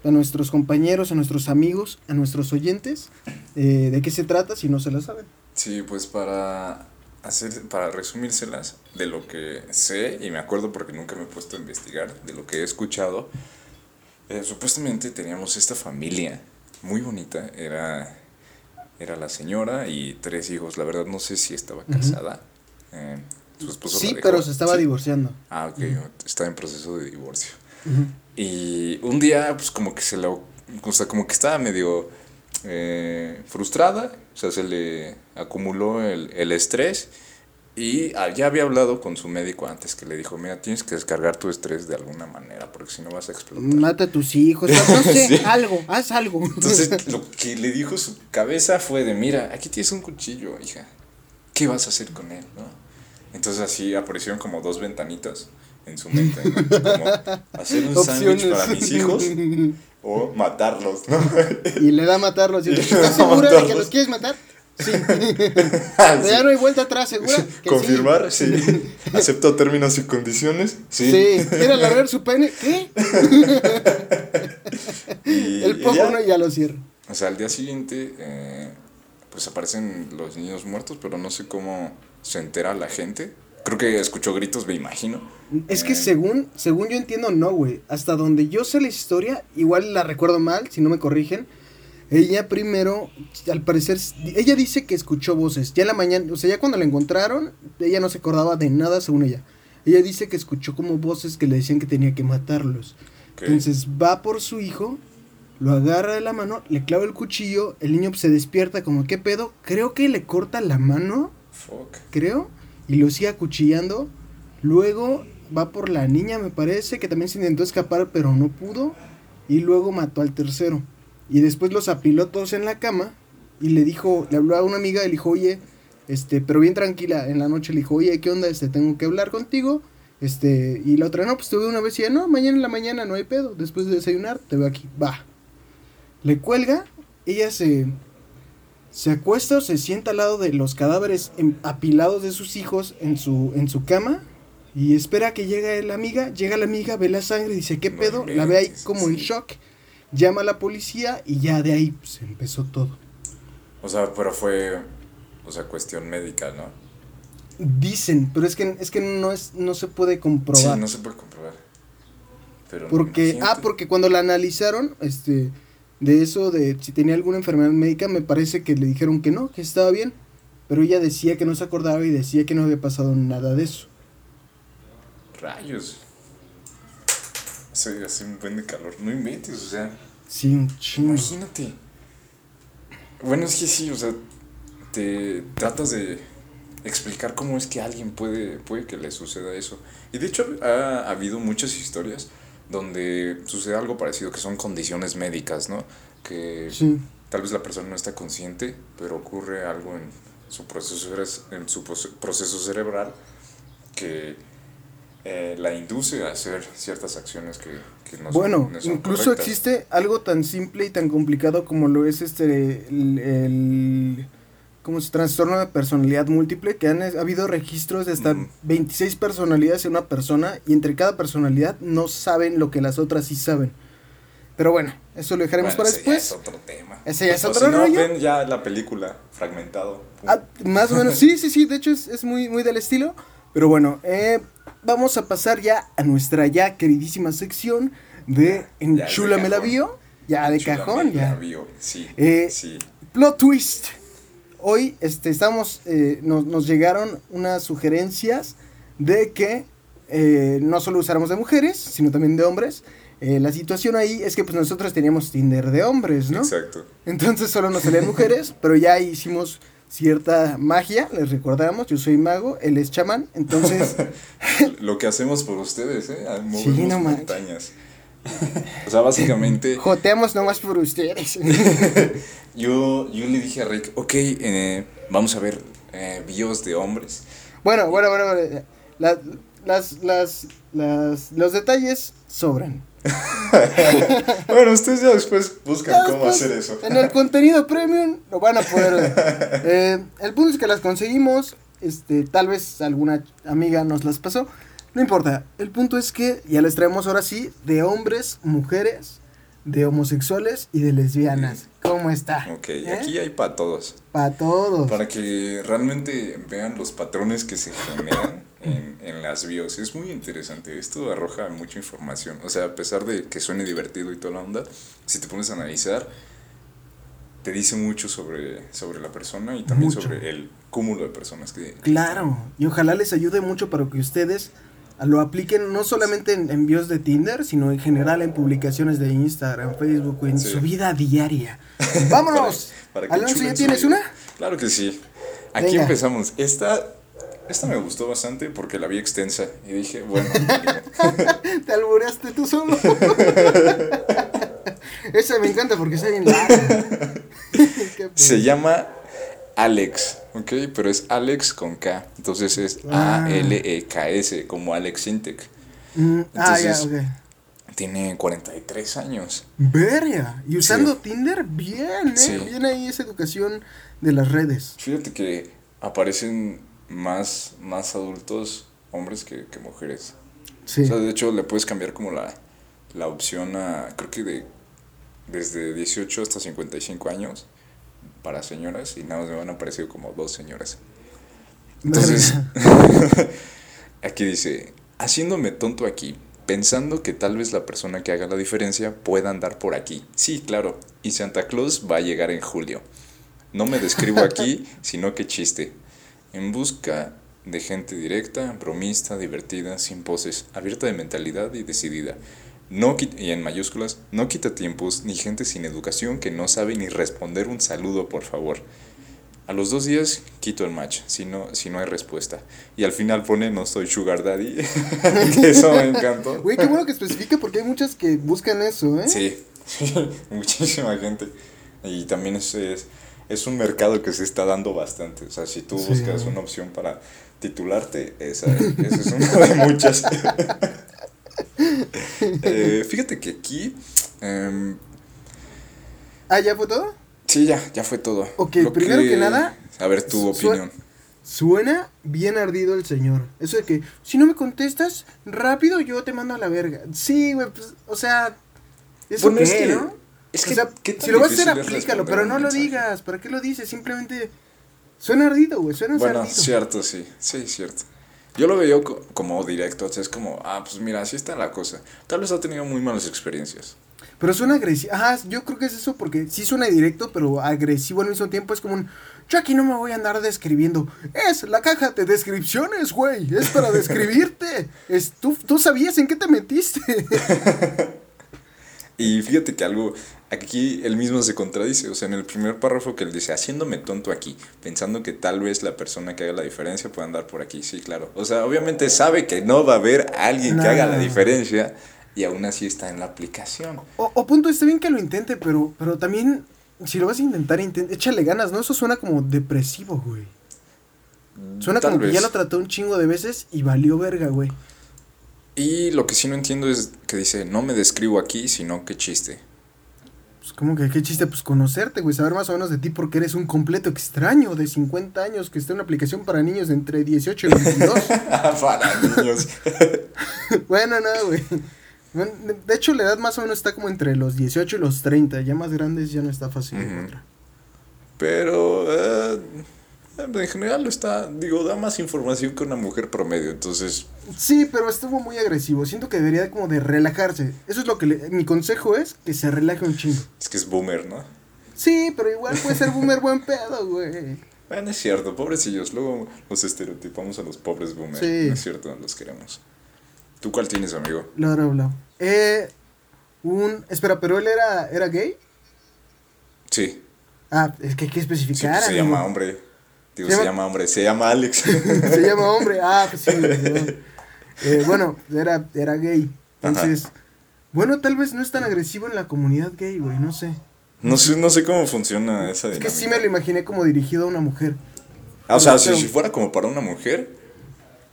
a nuestros compañeros, a nuestros amigos, a nuestros oyentes, eh, de qué se trata si no se la saben. Sí, pues para hacer, para resumírselas de lo que sé y me acuerdo porque nunca me he puesto a investigar, de lo que he escuchado, Eh, supuestamente teníamos esta familia muy bonita. Era, era la señora y tres hijos. La verdad no sé si estaba casada. Eh, su esposo Sí, pero se estaba Sí. divorciando. Ah, ok. Estaba en proceso de divorcio. Y un día, pues como que se la... O sea, como que estaba medio eh, frustrada. O sea, se le acumuló el, el estrés. Y ah, ya había hablado con su médico antes que le dijo, mira, tienes que descargar tu estrés de alguna manera porque si no vas a explotar. Mata a tus hijos. No sé, Sí. algo, haz algo. Entonces, lo que le dijo su cabeza fue de, mira, aquí tienes un cuchillo, hija. ¿Qué vas a hacer con él? ¿no? Entonces así aparecieron como dos ventanitas en su mente. ¿no? Como hacer un sándwich para mis hijos o matarlos, ¿no? Y le da a matarlos. Y Y ¿Estás segura de que los quieres matar? Sí. Ah, ya no hay vuelta atrás, ¿segura? Que? Confirmar, sí. Acepto términos y condiciones. Sí. Sí. ¿Quiere alargar su pene? ¿Qué? Y- El poco ya. no ya lo cierra. O sea, al día siguiente, eh, pues aparecen los niños muertos, pero no sé cómo se entera la gente. Creo que escuchó gritos, me imagino. Es que Eh, según, según yo entiendo, no, güey. Hasta donde yo sé la historia, igual la recuerdo mal, si no me corrigen. Ella primero, al parecer, ella dice que escuchó voces. Ya en la mañana, o sea, ya cuando la encontraron, ella no se acordaba de nada según ella. Ella dice que escuchó como voces que le decían que tenía que matarlos. Entonces va por su hijo, lo agarra de la mano, le clava el cuchillo, el niño se despierta como, ¿qué pedo? Creo que le corta la mano Fuck. creo, y lo sigue acuchillando. Luego va por la niña, me parece, que también se intentó escapar, pero no pudo. Y luego mató al tercero. Y después los apiló todos en la cama. Y le dijo, le habló a una amiga, le dijo, oye, este, pero bien tranquila, en la noche le dijo, oye, ¿qué onda? Este, tengo que hablar contigo. Este, y la otra, no, pues te veo una vez y ella, no, mañana en la mañana no hay pedo. Después de desayunar, te veo aquí, va. Le cuelga, ella se, se acuesta o se sienta al lado de los cadáveres apilados de sus hijos en su, en su cama y espera que llegue la amiga. Llega la amiga, ve la sangre, dice, ¿qué pedo? La ve ahí como en shock. Llama a la policía y ya de ahí pues, empezó todo. O sea, pero fue, o sea, cuestión médica, ¿no? Dicen, pero es que, es que no, es, no se puede comprobar. Sí, no se puede comprobar. Pero Porque, ah, porque cuando la analizaron, este, de eso, de si tenía alguna enfermedad médica, me parece que le dijeron que no, que estaba bien. Pero ella decía que no se acordaba y decía que no había pasado nada de eso. Rayos. Hace, hace un buen de calor. No inventes, o sea, Sí, un chingo. imagínate. Bueno, es que sí, o sea, te tratas de explicar cómo es que a alguien puede, puede que le suceda eso. Y de hecho ha habido muchas historias donde sucede algo parecido, que son condiciones médicas, ¿no? Que Sí. tal vez la persona no está consciente, pero ocurre algo en su proceso, en su proce- proceso cerebral que eh, la induce a hacer ciertas acciones que, que no son- Bueno, no son incluso correctas. existe algo tan simple y tan complicado como lo es este el, el ¿cómo se trastorno de personalidad múltiple que han ha habido registros de hasta Ujú. 26 personalidades en una persona y entre cada personalidad no saben lo que las otras sí saben. Pero bueno, eso lo dejaremos Bueno, para ese ya después. es otro tema. Ese ya es O otro si no, rollo. ven ya la película fragmentado. Ah, más o menos, sí, sí, sí, de hecho es, es muy, muy del estilo. Pero bueno, eh, vamos a pasar ya a nuestra ya queridísima sección de Enchúlame la bio. Ya de cajón, la ya. bio, Sí, Eh, sí. Plot twist. Hoy este, estamos, eh, nos, nos llegaron unas sugerencias de que eh, no solo usáramos de mujeres, sino también de hombres. Eh, la situación ahí es que pues nosotros teníamos Tinder de hombres, ¿no? Exacto. Entonces solo nos salían mujeres, pero ya hicimos cierta magia, les recordamos, yo soy mago, él es chamán, entonces Lo que hacemos por ustedes, ¿eh? Ah, Sí, Movemos no manches. montañas. O sea, básicamente, joteamos nomás por ustedes. yo, yo le dije a Rick, ok, eh, vamos a ver eh, bios de hombres. bueno, bueno, bueno, bueno, la- las, las, las, los detalles sobran. Bueno, ustedes ya después buscan Ya cómo después, hacer eso. En el contenido premium lo van a poder. Eh, el punto es que las conseguimos. Este, tal vez alguna amiga nos las pasó. No importa. El punto es que ya les traemos ahora sí de hombres, mujeres, de homosexuales y de lesbianas. ¿Cómo está? Ok, aquí hay para todos. Para todos. Para que realmente vean los patrones que se generan en, en las bios. Es muy interesante. Esto arroja mucha información. O sea, a pesar de que suene divertido y toda la onda, si te pones a analizar, te dice mucho sobre, sobre la persona y también Mucho. sobre el cúmulo de personas que... Claro, y ojalá les ayude mucho para que ustedes lo apliquen no solamente en envíos de Tinder, sino en general en publicaciones de Instagram, Facebook, en Sí. su vida diaria. ¡Vámonos! Para- para Alonso, ¿ya tienes vida. una? Claro que sí. Aquí Venga. empezamos. Esta, esta me gustó bastante porque la vi extensa y dije, bueno, Te albureaste tú solo. Esa me encanta porque está bien larga. Se llama Alex, ¿ok? Pero es Alex con K. Entonces es Ah. A-L-E-K-S, como Alex Intec. Mm, ah, ya, Entonces- ok. Tiene 43 años. Verga. Y usando Sí. Tinder, bien, ¿eh? Sí. Bien ahí esa educación de las redes. Fíjate que aparecen más, más adultos hombres que, que mujeres. Sí. O sea, de hecho, le puedes cambiar como la, la opción a, creo que de desde 18 hasta 55 años para señoras y nada más me van a aparecer como dos señoras. Entonces, aquí dice, haciéndome tonto aquí, pensando que tal vez la persona que haga la diferencia pueda andar por aquí. Sí, claro, y Santa Claus va a llegar en julio. No me describo aquí, sino que chiste. En busca de gente directa, bromista, divertida, sin poses, abierta de mentalidad y decidida. No y en mayúsculas, no quita tiempos ni gente sin educación que no sabe ni responder un saludo, por favor. A los dos días quito el match, si no, si no hay respuesta. Y al final pone no soy sugar daddy. que eso me encantó. Güey, qué bueno que especifica porque hay muchas que buscan eso, ¿eh? Sí, muchísima gente. Y también es, es, es un mercado que se está dando bastante. O sea, si tú Sí. buscas una opción para titularte, esa, esa es una de muchas. Eh, fíjate que aquí... em, Ah, ¿ya fue todo? sí, ya, ya fue todo. Ok, primero que nada, A ver tu opinión. Suena bien ardido el señor. Eso de que, si no me contestas rápido, yo te mando a la verga. Sí, güey, pues, o sea, eso Bueno, qué, es que- ¿no? Es O que, sea, ¿qué tan si lo vas a hacer, aplícalo, pero no lo mensaje? digas. ¿Para qué lo dices? Simplemente, suena ardido, güey, suena Bueno, ardido. cierto, sí, sí, cierto. Yo lo veo co- como directo, o sea, es como, ah, pues mira, así está la cosa. Tal vez ha tenido muy malas experiencias. Pero suena agresivo. Ajá, yo creo que es eso porque sí suena directo, pero agresivo al mismo tiempo. Es como un. Yo aquí no me voy a andar describiendo. Es la caja de descripciones, güey. Es para describirte. Es, ¿tú, tú sabías en qué te metiste. Y fíjate que algo, aquí él mismo se contradice, o sea, en el primer párrafo que él dice, haciéndome tonto aquí, pensando que tal vez la persona que haga la diferencia pueda andar por aquí, sí, claro. O sea, obviamente sabe que no va a haber alguien que haga la diferencia y aún así está en la aplicación. o, o punto, está bien que lo intente, pero, pero también, si lo vas a intentar, inten- échale ganas, ¿no? Eso suena como depresivo, güey. Suena Tal como que ya lo trató un chingo de veces y valió verga, güey. Y lo que sí no entiendo es que dice, no me describo aquí, sino que chiste. Pues como que qué chiste, pues conocerte, güey, saber más o menos de ti porque eres un completo extraño de 50 años que está en una aplicación para niños de entre 18 y 22. Para niños. bueno, no, güey. Bueno, de- hecho, la edad más o menos está como entre los 18 y los 30. Ya más grandes ya no está fácil Ujú. encontrar. Pero eh, en general está, digo, da más información que una mujer promedio, entonces Sí, pero estuvo muy agresivo. Siento que debería como de relajarse. Eso es lo que le- mi consejo es que se relaje un chingo. es que es boomer, ¿no? Sí, pero igual puede ser boomer buen pedo, güey. Bueno, es cierto, pobrecillos, luego los estereotipamos a los pobres boomers. Sí. No es cierto, los queremos. ¿Tú cuál tienes, amigo? Bla, bla, bla. Eh, un... Espera, ¿pero él era, era gay? Sí, Ah, es que hay que sí, especificar. pues se amigo. llama hombre. Digo, Se se, llama- hombre, se llama Alex. Se llama hombre. Ah, pues sí. Eh, bueno, era, era gay. Entonces, bueno, tal vez no es tan agresivo en la comunidad gay, güey, no sé. no sé, no sé cómo funciona esa Es dinámica. que sí me lo imaginé como dirigido a una mujer. Ah, o sea, si fuera como para una mujer,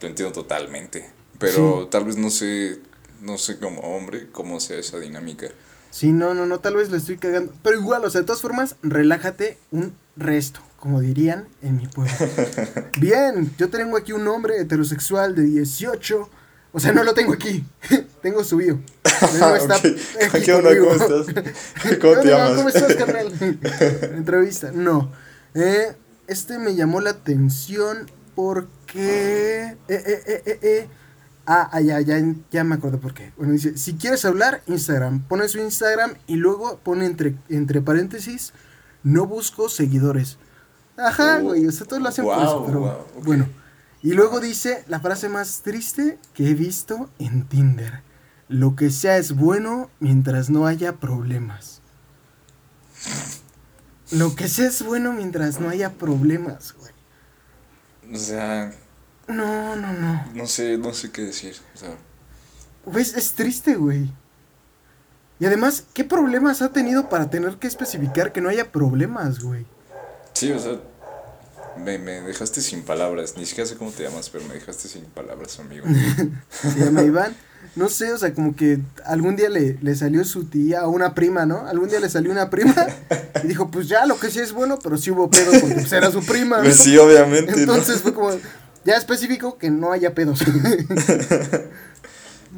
lo entiendo totalmente. Pero tal vez no sé, no sé como hombre cómo sea esa dinámica. Sí, no, no, no, tal vez le estoy cagando. Pero igual, o sea, de todas formas, relájate un resto, como dirían en mi pueblo. Bien, yo tengo aquí un hombre heterosexual de 18. O sea, no lo tengo aquí. tengo su bio. No está Ok. aquí ¿Qué onda? conmigo. ¿Cómo estás? ¿Cómo te llamas? ¿Cómo estás, carnal? Entrevista. No. Eh, este me llamó la atención porque... Eh, eh, eh, eh, eh. Ah, ah, ya, ya, ya me acuerdo por qué. Bueno, dice, si quieres hablar, Instagram. Pone su Instagram y luego pone entre, entre paréntesis, no busco seguidores. Ajá, güey, o sea, todos lo hacen por wow, eso, pero wow, bueno. Y luego dice la frase más triste que he visto en Tinder. Lo que sea es bueno mientras no haya problemas. Lo que sea es bueno mientras no haya problemas, güey. O sea, No, no, no. no sé, no sé qué decir. O sea, Güey, es, es triste, güey. Y además, ¿qué problemas ha tenido para tener que especificar que no haya problemas, güey? Sí, o sea, me, me dejaste sin palabras. Ni siquiera sé cómo te llamas, pero me dejaste sin palabras, amigo. Se llama Iván. No sé, o sea, como que algún día le, le salió su tía o una prima, ¿no? Algún día le salió una prima y dijo, pues ya, lo que sí es bueno, pero sí hubo pedo porque pues, era su prima. ¿no? Pues sí, obviamente. ¿no? Entonces fue como, ya específico que no haya pedos.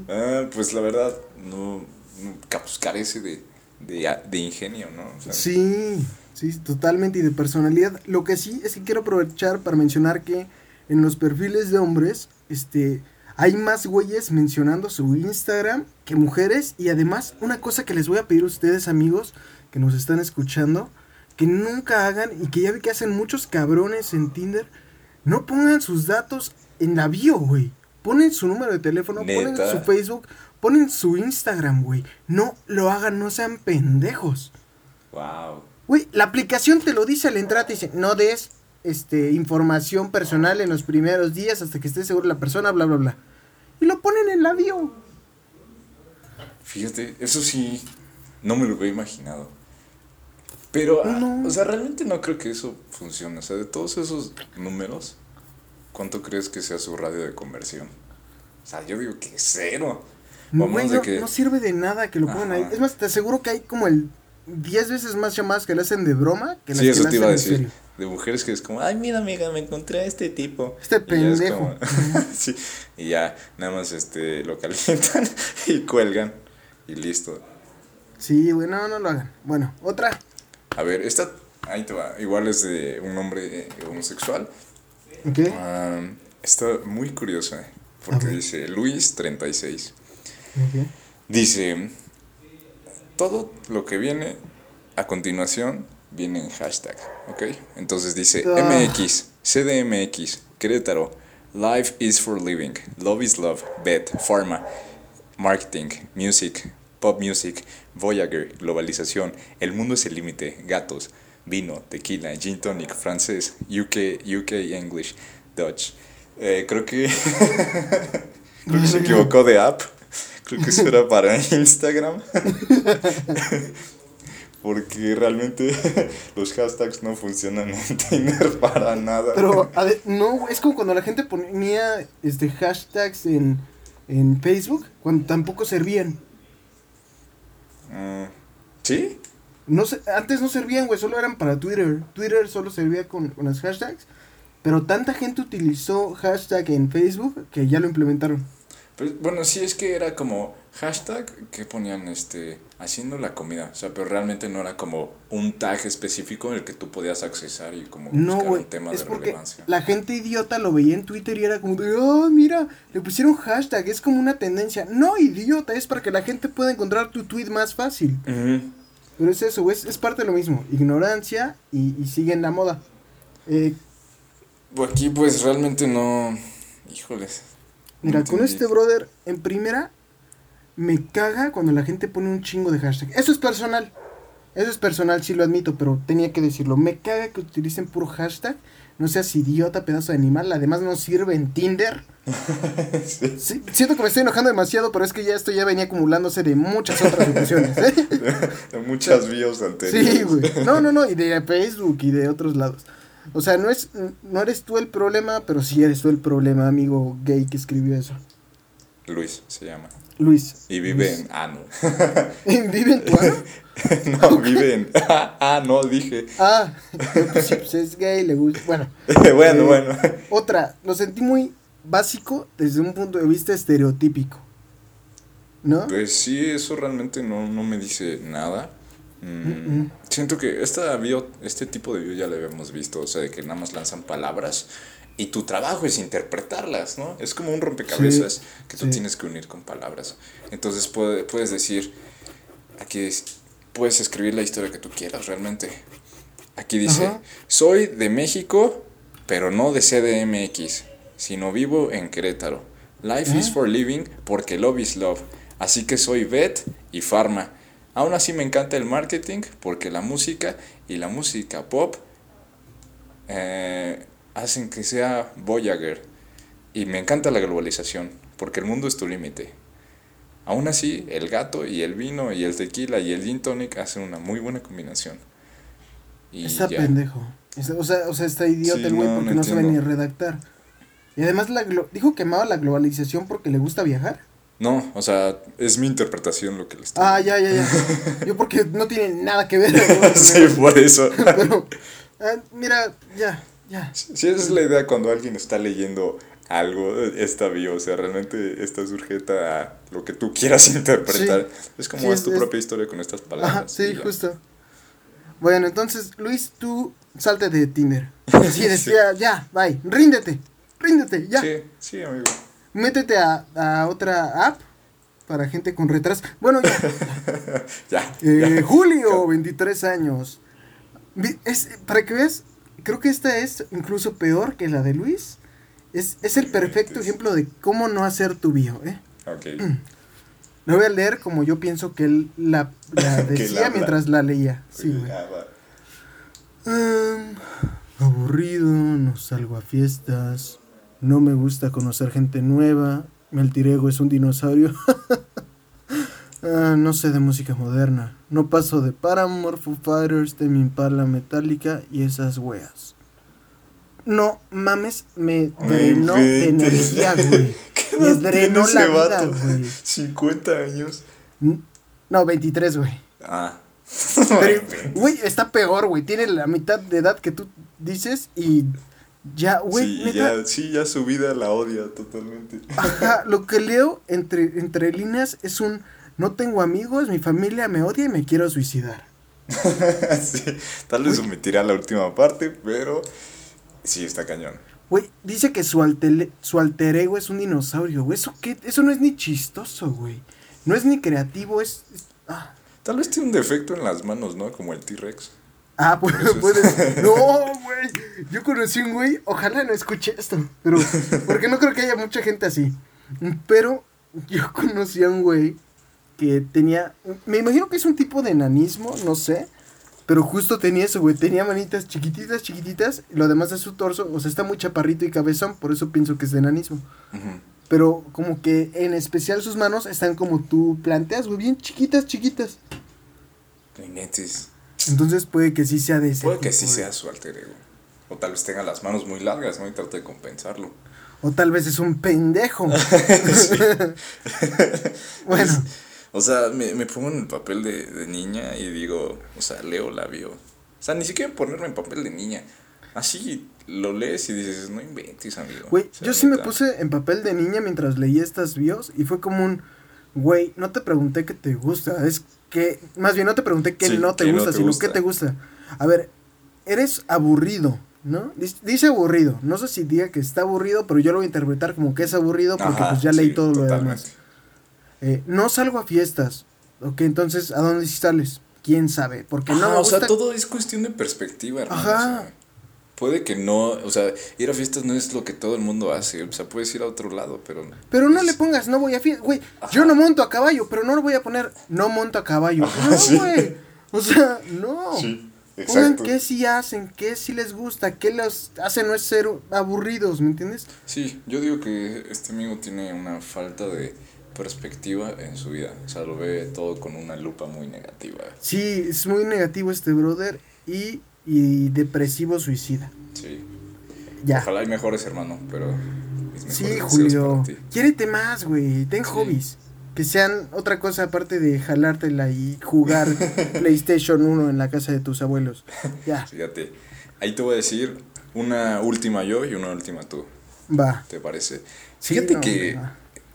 Ah, pues la verdad, no, no pues, carece de, de, de ingenio, ¿no? O sea, Sí, sí, totalmente y de personalidad. Lo que sí es que quiero aprovechar para mencionar que en los perfiles de hombres, este, hay más güeyes mencionando su Instagram que mujeres y además una cosa que les voy a pedir a ustedes amigos que nos están escuchando, que nunca hagan y que ya vi que hacen muchos cabrones en Tinder, no pongan sus datos en la bio, güey. Ponen su número de teléfono, ponen su Facebook, ponen su Instagram, güey. No lo hagan, no sean pendejos. wow. Güey, la aplicación te lo dice al entrar, te dice, no des este, información personal en los primeros días hasta que esté seguro la persona, bla, bla, bla. Y lo ponen en la bio. Fíjate, eso sí, no me lo había imaginado. Pero, ah, No. o sea, realmente no creo que eso funcione. O sea, de todos esos números, ¿cuánto crees que sea su radio de conversión? O sea, yo digo que cero. No, de no, que- no sirve de nada que lo pongan ahí. Es más, te aseguro que hay como el 10 veces más llamadas que le hacen de broma que las Sí, que eso le te iba a decir. serio. De mujeres que es como, ay, mira, amiga, me encontré a este tipo. Este Y pendejo. como- sí, y ya, nada más este, lo calientan y cuelgan. Y listo. Sí, güey, no, no lo hagan. Bueno, otra. A ver, esta, ahí te va. Igual es de un hombre eh, homosexual. ¿Ok? Ah, está muy curiosa. eh, Porque ver. dice Luis 36. Ok. Dice, todo lo que viene a continuación viene en hashtag, ¿ok? Entonces dice Ah. MX, CDMX, Querétaro, Life is for living, Love is love, Bet, Pharma, Marketing, Music, Pop Music, Voyager, Globalización, El mundo es el límite, Gatos, Vino, Tequila, Gin Tonic, Francés, UK, UK English, Dutch. Eh, creo que creo que se equivocó de app. Creo que eso era para Instagram. Porque realmente los hashtags no funcionan en Tinder para nada. Pero, a ver, no, es como cuando la gente ponía este, hashtags en, en Facebook, cuando tampoco servían. Mm, ¿Sí? No antes no servían, güey, solo eran para Twitter. Twitter solo servía con, con las hashtags. Pero tanta gente utilizó hashtag en Facebook que ya lo implementaron. Pero, bueno, sí es que era como hashtag que ponían este haciendo la comida. O sea, pero realmente no era como un tag específico en el que tú podías accesar y como No, buscar un tema es de porque relevancia. la gente idiota lo veía en Twitter y era como de, oh, mira, le pusieron hashtag, es como una tendencia. No, idiota, es para que la gente pueda encontrar tu tweet más fácil. Pero es eso, es, es parte de lo mismo, ignorancia y, y siguen la moda. Eh, Pues Aquí pues realmente no... Híjoles. No Mira, con este brother, en primera, me caga cuando la gente pone un chingo de hashtag. Eso es personal. Eso es personal, sí lo admito, pero tenía que decirlo. Me caga que utilicen puro hashtag. No seas idiota, pedazo de animal. Además, no sirve en Tinder. Sí, siento que me estoy enojando demasiado, pero es que ya esto ya venía acumulándose de muchas otras ocasiones. ¿eh? De muchas bios anteriores. Sí, güey. No, no, no, y de Facebook y de otros lados. O sea, no es no eres tú el problema, pero sí eres tú el problema, amigo gay que escribió eso. Luis se llama. Luis. Y vive Luis. en... Ah, no. ¿Vive en tu ano? no, vive en... Ah, no, dije. Ah, pues pues es gay, le gusta. Bueno, bueno, Eh, bueno. otra, lo sentí muy básico desde un punto de vista estereotípico. ¿No? Pues sí, eso realmente no, no me dice nada. Mm. Siento que esta bio, este tipo de bio ya lo habíamos visto, o sea, de que nada más lanzan palabras y tu trabajo es interpretarlas, ¿no? Es como un rompecabezas Sí, que tú sí. tienes que unir con palabras. Entonces puede- puedes decir, aquí es- puedes escribir la historia que tú quieras realmente. Aquí dice, Ajá. soy de México, pero no de CDMX, sino vivo en Querétaro. Life is for living porque love is love. Así que soy vet y farma. Aún así me encanta el marketing porque la música y la música pop eh, hacen que sea Voyager. Y me encanta la globalización porque el mundo es tu límite. Aún así, el gato y el vino y el tequila y el gin tonic hacen una muy buena combinación. Y Está ya. pendejo. Está- o, sea, o sea, está idiota Sí, el güey no, porque no no sabe ni redactar. Y además la glo- dijo que amaba la globalización porque le gusta viajar. No, o sea, es mi interpretación lo que le estoy Ah, ya, ya, ya. Yo porque no tiene nada que ver. sí, por eso. Pero, ah, mira, ya, ya. Sí, esa es la idea cuando alguien está leyendo algo, esta bio, o sea, realmente está sujeta a lo que tú quieras interpretar. Es como Sí, es- tu es- propia historia con estas palabras. Ajá, sí, ya. justo. Bueno, entonces, Luis, tú salte de Tinder. Así decía, ya, bye, ríndete, ríndete, ya. Sí, sí, amigo. Métete a, a otra app para gente con retraso. Bueno, ya. Ya. Eh, ya. Julio, 23 años. Es, para que veas, creo que esta es incluso peor que la de Luis. Es, es el perfecto ejemplo de cómo no hacer tu bio, ¿eh? Ok. La voy a leer como yo pienso que él la, decía la mientras la leía. Sí, güey. Em, aburrido, no salgo a fiestas, no me gusta conocer gente nueva, mi alter ego es un dinosaurio. Ah, no sé de música moderna, no paso de Paramore, Foo Fighters, Tame Impala, Metallica y esas weas. No mames, me drenó de energía, güey. ¿Qué Me drenó la vida, güey. 50 años. No, 23, güey. Ah. Pero, güey, está peor, güey. Tiene la mitad de edad que tú dices y ya, güey, sí, neta. ya, sí, ya su vida la odia totalmente. Ajá, lo que leo entre, entre líneas es un no tengo amigos, mi familia me odia y me quiero suicidar. sí, tal vez omitirá la última parte, pero sí está cañón. Güey, dice que su, altele- su alter ego es un dinosaurio, güey. ¿Eso qué? Eso no es ni chistoso, güey. No es ni creativo, es... es- ah. Tal vez tiene un defecto en las manos, ¿no? Como el T-Rex. Ah, pues puedes. No, güey. Yo conocí un güey. Ojalá no escuche esto. Pero. Porque no creo que haya mucha gente así. Pero yo conocí a un güey que tenía. Me imagino que es un tipo de enanismo, no sé. Pero justo tenía eso, güey. Tenía manitas chiquititas, chiquititas. Y lo demás de su torso. O sea, está muy chaparrito y cabezón. Por eso pienso que es de enanismo. Pero como que en especial sus manos están como tú planteas, güey. Bien chiquitas, chiquitas. No inventes. Entonces puede que sí sea de ese Puede que sí sea su alter ego. O tal vez tenga las manos muy largas, ¿no? Y trate de compensarlo. O tal vez es un pendejo. bueno, O sea, me, me pongo en el papel de, de niña y digo, o sea, leo la bio. O sea, ni siquiera ponerme en papel de niña. Así lo lees y dices, no inventes, amigo. güey, O sea, yo sí me puse en papel de niña mientras leía estas bios y fue como un, güey, no te pregunté qué te gusta, es que, más bien no te pregunté qué Sí, no te no gusta, te sino gusta. qué te gusta. A ver, eres aburrido, ¿no? Dice, aburrido, no sé si diga que está aburrido, pero yo lo voy a interpretar como que es aburrido porque Ajá, pues ya leí todo lo demás. Eh, no salgo a fiestas, ok, entonces, ¿a dónde sí sales? ¿Quién sabe? Porque no o sea, todo es cuestión de perspectiva, hermano. Ajá. o sea, puede que no, o sea, ir a fiestas no es lo que todo el mundo hace. O sea, puedes ir a otro lado, pero. Pero no es- le pongas, no voy a fiesta, güey. Yo no monto a caballo, pero no lo voy a poner, no monto a caballo. no, sí. güey. O sea, no. Sí, Pongan exacto. qué sí hacen, qué sí les gusta, qué los hace no ser aburridos, ¿me entiendes? Sí, yo digo que este amigo tiene una falta de perspectiva en su vida. O sea, lo ve todo con una lupa muy negativa. Sí, es muy negativo este brother y, y depresivo suicida. Sí. Ya. Ojalá y mejores, hermano, pero. Sí, Julio. Quiérete más, güey. Ten Sí. hobbies. Que sean otra cosa aparte de jalártela y jugar PlayStation 1 en la casa de tus abuelos. Ya, Fíjate, ahí te voy a decir una última yo y una última tú. va. ¿Te parece? Sí, Fíjate no, que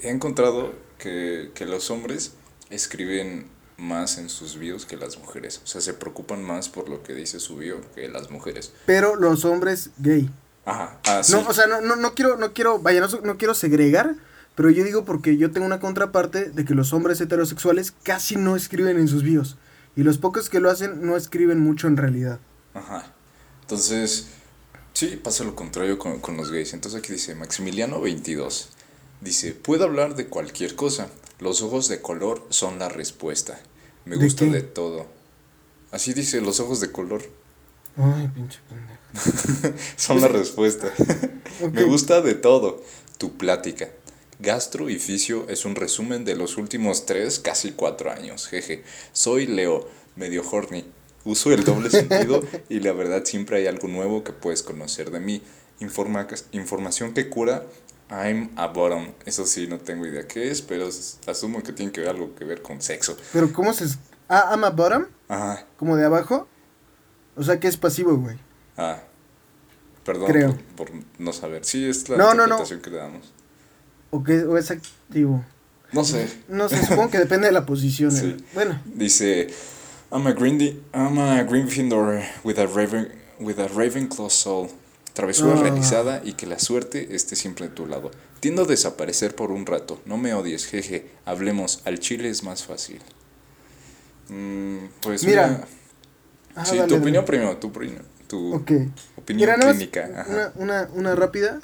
he encontrado que, que los hombres escriben más en sus bios que las mujeres. O sea, se preocupan más por lo que dice su bio que las mujeres. Pero los hombres gay. Ajá, ah, sí. No, o sea, no, no, no quiero, no quiero, vaya, no, no quiero segregar, pero yo digo porque yo tengo una contraparte de que los hombres heterosexuales casi no escriben en sus bios. Y los pocos que lo hacen no escriben mucho en realidad. Ajá. Entonces, sí, pasa lo contrario con, con los gays. Entonces aquí dice Maximiliano 22. Dice, puedo hablar de cualquier cosa. Los ojos de color son la respuesta. Me ¿De gusta qué? de todo. Así dice, los ojos de color Ay, pinche pendejo. son la respuesta. Me gusta de todo. Tu plática. Gastro y fisio es un resumen de los últimos tres, casi cuatro años. Jeje. Soy Leo, medio horny. Uso el doble sentido y la verdad siempre hay algo nuevo que puedes conocer de mí. Informa información que cura. I'm a bottom. Eso sí, no tengo idea qué es, pero asumo que tiene que ver algo que ver con sexo. Pero ¿cómo se... es- Ah, ama bottom, Ajá. como de abajo. O sea, que es pasivo, güey. Ah. Perdón Creo. Por, por no saber. Sí, es la No, no, no. interpretación que le damos. O, que, o es activo. No sé. No sé, supongo que depende de la posición. Sí. eh. Bueno, Dice, I'm a Grindy, I'm a Gryffindor with a Raven, with a Ravenclaw soul. Travesura Ah. realizada y que la suerte esté siempre a tu lado. Tiendo a desaparecer por un rato. No me odies, jeje. Hablemos. Al chile es más fácil. Mm, pues Mira. mira. Ah, sí, dale, tu dale. opinión primero. Tu, tu ok. opinión Mira, más clínica. Ajá. Una, una, una rápida.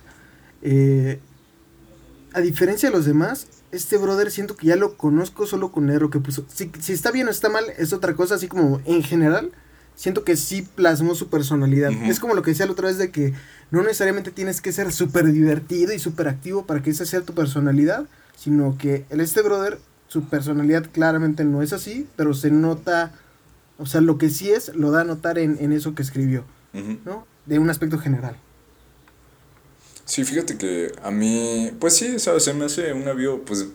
Eh, a diferencia de los demás, este brother siento que ya lo conozco solo con leer lo que puso. Si, si está bien o está mal, es otra cosa, así como en general. Siento que sí plasmó su personalidad. Es como lo que decía la otra vez de que no necesariamente tienes que ser súper divertido y súper activo para que esa sea tu personalidad, sino que el este brother, su personalidad claramente no es así, pero se nota, o sea, lo que sí es, lo da a notar en, en eso que escribió. ¿no? De un aspecto general. Sí, fíjate que a mí, pues sí, sea, se me hace una bio, pues,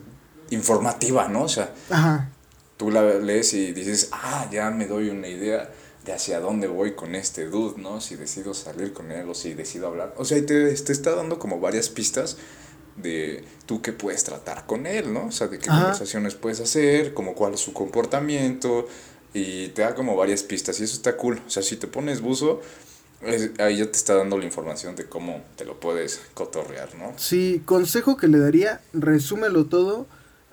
informativa, ¿no? O sea, Ajá. tú la lees y dices, ah, ya me doy una idea de hacia dónde voy con este dude, ¿no? Si decido salir con él o si decido hablar. O sea, y te, te está dando como varias pistas de tú qué puedes tratar con él, ¿no? O sea, de qué Ajá. conversaciones puedes hacer, como cuál es su comportamiento, y te da como varias pistas, y eso está cool. O sea, si te pones buzo, es- ahí ya te está dando la información de cómo te lo puedes cotorrear, ¿no? Sí, consejo que le daría, resúmelo todo,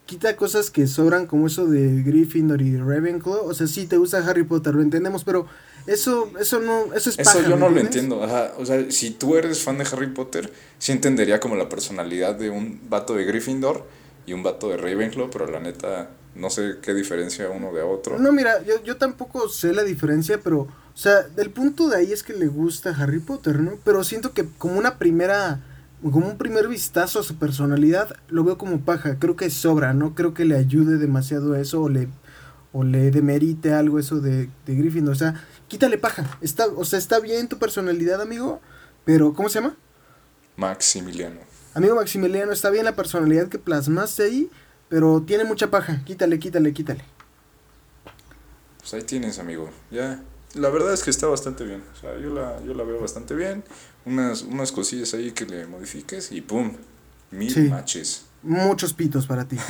quita cosas que sobran como eso de Gryffindor y Ravenclaw, o sea, sí te gusta Harry Potter, lo entendemos, pero eso eso no eso es Eso paja, yo ¿me no lo entiendo. Ajá. O sea, si tú eres fan de Harry Potter, sí entendería como la personalidad de un vato de Gryffindor y un vato de Ravenclaw, pero la neta no sé qué diferencia uno de otro. No, mira, yo, yo tampoco sé la diferencia, pero, o sea, del punto de ahí es que le gusta Harry Potter, ¿no? Pero siento que como una primera, como un primer vistazo a su personalidad, lo veo como paja, creo que sobra, no creo que le ayude demasiado eso o le, o le demerite algo eso de, de Gryffindor, o sea, quítale paja, está, o sea, está bien tu personalidad, amigo, pero, ¿cómo se llama? Maximiliano. Amigo Maximiliano, está bien la personalidad que plasmaste ahí, pero tiene mucha paja, quítale, quítale, quítale. Pues ahí tienes, amigo. Ya. La verdad es que está bastante bien. O sea, yo la, yo la veo bastante bien. Unas, unas cosillas ahí que le modifiques y ¡pum! Mil Sí. matches. Muchos pitos para ti.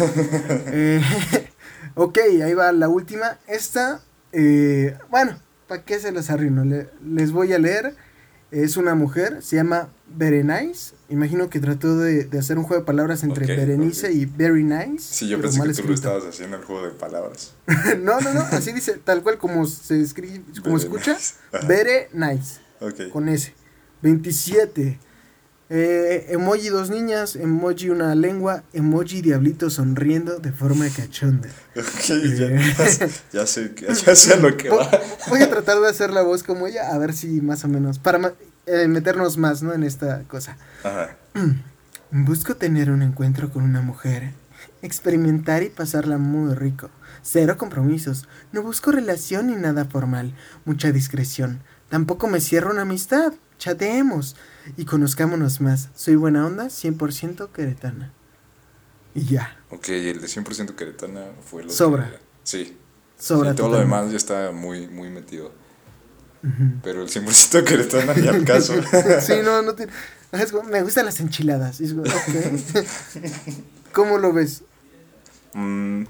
Eh, ok, ahí va la última. Esta, eh, bueno, ¿para qué se las arruino? Le- les voy a leer. Es una mujer, se llama Berenice. Imagino que trató de, de hacer un juego de palabras entre Ok, Berenice y Very Nice. Sí, yo pensé que tú lo estabas haciendo el juego de palabras. no, no, no, así dice, tal cual como se escribe, como se escucha. Berenice. Con S. 27. Eh, emoji dos niñas, emoji una lengua, emoji diablito sonriendo de forma cachonda. Ok, ya, ya sé, ya lo que Voy, va. voy a tratar de hacer la voz como ella, a ver si más o menos, para eh, meternos más, ¿no? En esta cosa. Ajá. Busco tener un encuentro con una mujer, experimentar y pasarla muy rico. Cero compromisos, no busco relación ni nada formal, mucha discreción. Tampoco me cierro una amistad, chateemos y conozcámonos más. Soy buena onda, 100% queretana. Y ya, Ok, el de 100% queretana fue lo Sobra. que- Sí. sobra Sí, todo lo demás ya está muy, muy metido. Pero el 100% queretana ni al caso. sí, no, no tiene... es como, me gustan las enchiladas. ¿Cómo lo ves? Mm,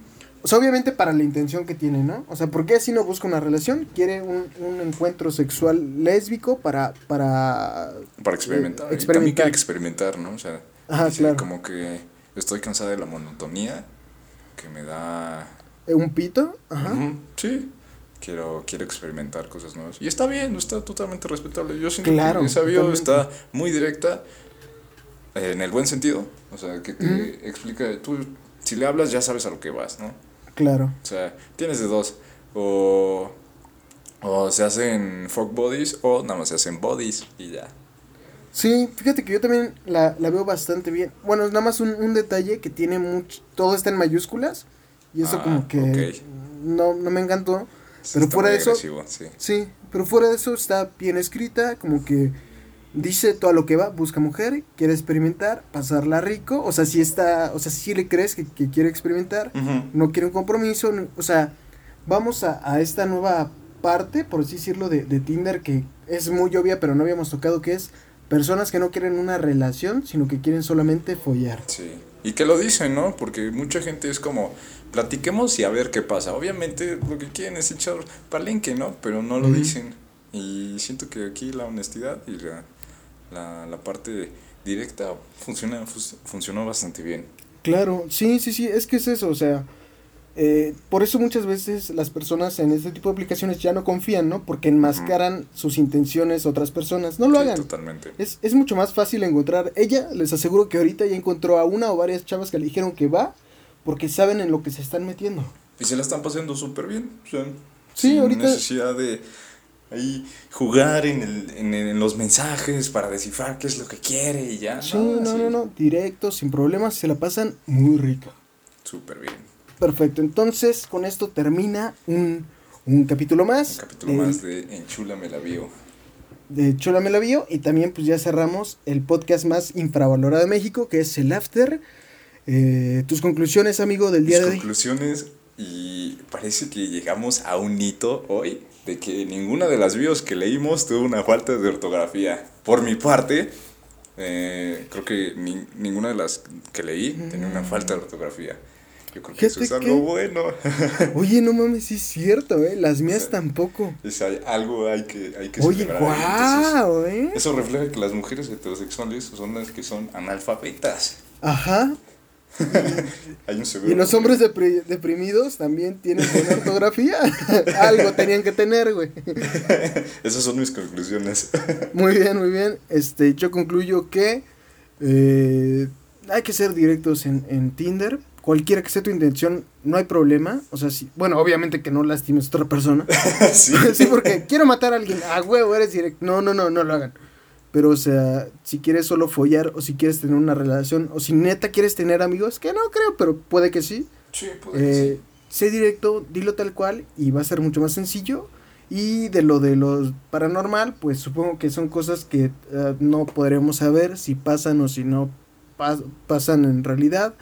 O sea, obviamente para la intención que tiene, ¿no? O sea, ¿por qué así no busca una relación? Quiere un, un encuentro sexual lésbico para... Para, para experimentar. eh, Y también quiere experimentar. experimentar, ¿no? O sea, Ajá, dice claro. como que estoy cansada de la monotonía que me da... Eh, ¿Un pito? Ajá. Sí, quiero, quiero experimentar cosas nuevas. Y está bien, está totalmente respetable. Yo siento Claro, que esa bio está muy directa, en el buen sentido. O sea, que te explica, tú si le hablas ya sabes a lo que vas, ¿no? Claro. O sea, tienes de dos. O, o se hacen fuck bodies o nada más se hacen bodies y ya. Sí, fíjate que yo también la, la veo bastante bien. Bueno, es nada más un, un detalle que tiene mucho... Todo está en mayúsculas. Y eso Ah, como que no, no me encantó. Sí, Pero fuera de eso- sí. Sí, pero fuera de eso está bien escrita, como que dice todo lo que va, busca mujer, quiere experimentar, pasarla rico, o sea, si está, o sea, si le crees que, que quiere experimentar, no quiere un compromiso, no- o sea, vamos a, a esta nueva parte, por así decirlo, de, de Tinder que es muy obvia, pero no habíamos tocado, que es personas que no quieren una relación, sino que quieren solamente follar. Sí. Y que lo dicen, ¿no? Porque mucha gente es como, platiquemos y a ver qué pasa. Obviamente lo que quieren es echar palenque, ¿no? Pero no lo dicen. Y siento que aquí la honestidad y la, la, la parte directa funciona, funcionó bastante bien. Claro, sí, sí, sí, es que es eso, o sea, eh, por eso muchas veces las personas en este tipo de aplicaciones ya no confían, ¿no? Porque enmascaran sus intenciones a otras personas. No lo Sí, hagan. Totalmente. Es, es mucho más fácil encontrar. Ella, les aseguro que ahorita ya encontró a una o varias chavas que le dijeron que va porque saben en lo que se están metiendo. Y se la están pasando súper bien. O sea, Sí, sin ahorita- necesidad de ahí jugar en, el, en, en los mensajes para descifrar qué es lo que quiere y ya. Sí, no, sí. no, no, directo, sin problemas, se la pasan muy rico. Súper bien. Perfecto, entonces con esto termina un, un capítulo más. Un capítulo más de Enchúlame la bio. de Chola me la vio y también pues ya cerramos el podcast más infravalorado de México que es el After. Eh, tus conclusiones, amigo, del día Mis de hoy. conclusiones y parece que llegamos a un hito hoy de que ninguna de las bios que leímos tuvo una falta de ortografía. Por mi parte, eh, creo que ni- ninguna de las que leí tenía una falta de ortografía. Yo creo que eso es algo que- bueno. Oye, no mames, sí es cierto, ¿eh? Las mías tampoco. Es hay- algo hay que, hay que Oye. Entonces, guau, ¿eh? Eso refleja que las mujeres heterosexuales son las que son analfabetas. Ajá. Hay un seguro. Y los hombres depri- deprimidos también tienen buena ortografía. Algo tenían que tener, güey. Esas son mis conclusiones. Muy bien, muy bien. Este, yo concluyo que eh, hay que ser directos en, en Tinder. Cualquiera que sea tu intención, no hay problema. O sea, sí, bueno, obviamente que no lastimes a otra persona. sí. sí, porque quiero matar a alguien. Ah, huevo, eres directo. No, no, no, no lo hagan. Pero, o sea, si quieres solo follar o si quieres tener una relación o si neta quieres tener amigos, que no creo, pero puede que sí. Sí, puede que Eh, sé directo, dilo tal cual y va a ser mucho más sencillo. Y de lo de lo paranormal, pues supongo que son cosas que eh, no podremos saber si pasan o si no pas- pasan en realidad.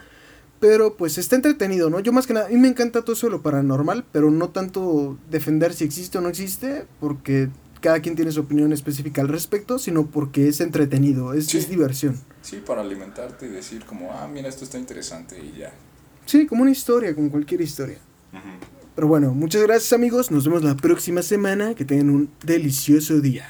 Pero pues está entretenido, ¿no? Yo más que nada, a mí me encanta todo eso de lo paranormal, pero no tanto defender si existe o no existe, porque cada quien tiene su opinión específica al respecto, sino porque es entretenido, es, Sí. es diversión. Sí, para alimentarte y decir como, ah, mira, esto está interesante y ya. Sí, como una historia, como cualquier historia. Pero bueno, muchas gracias amigos, nos vemos la próxima semana, que tengan un delicioso día.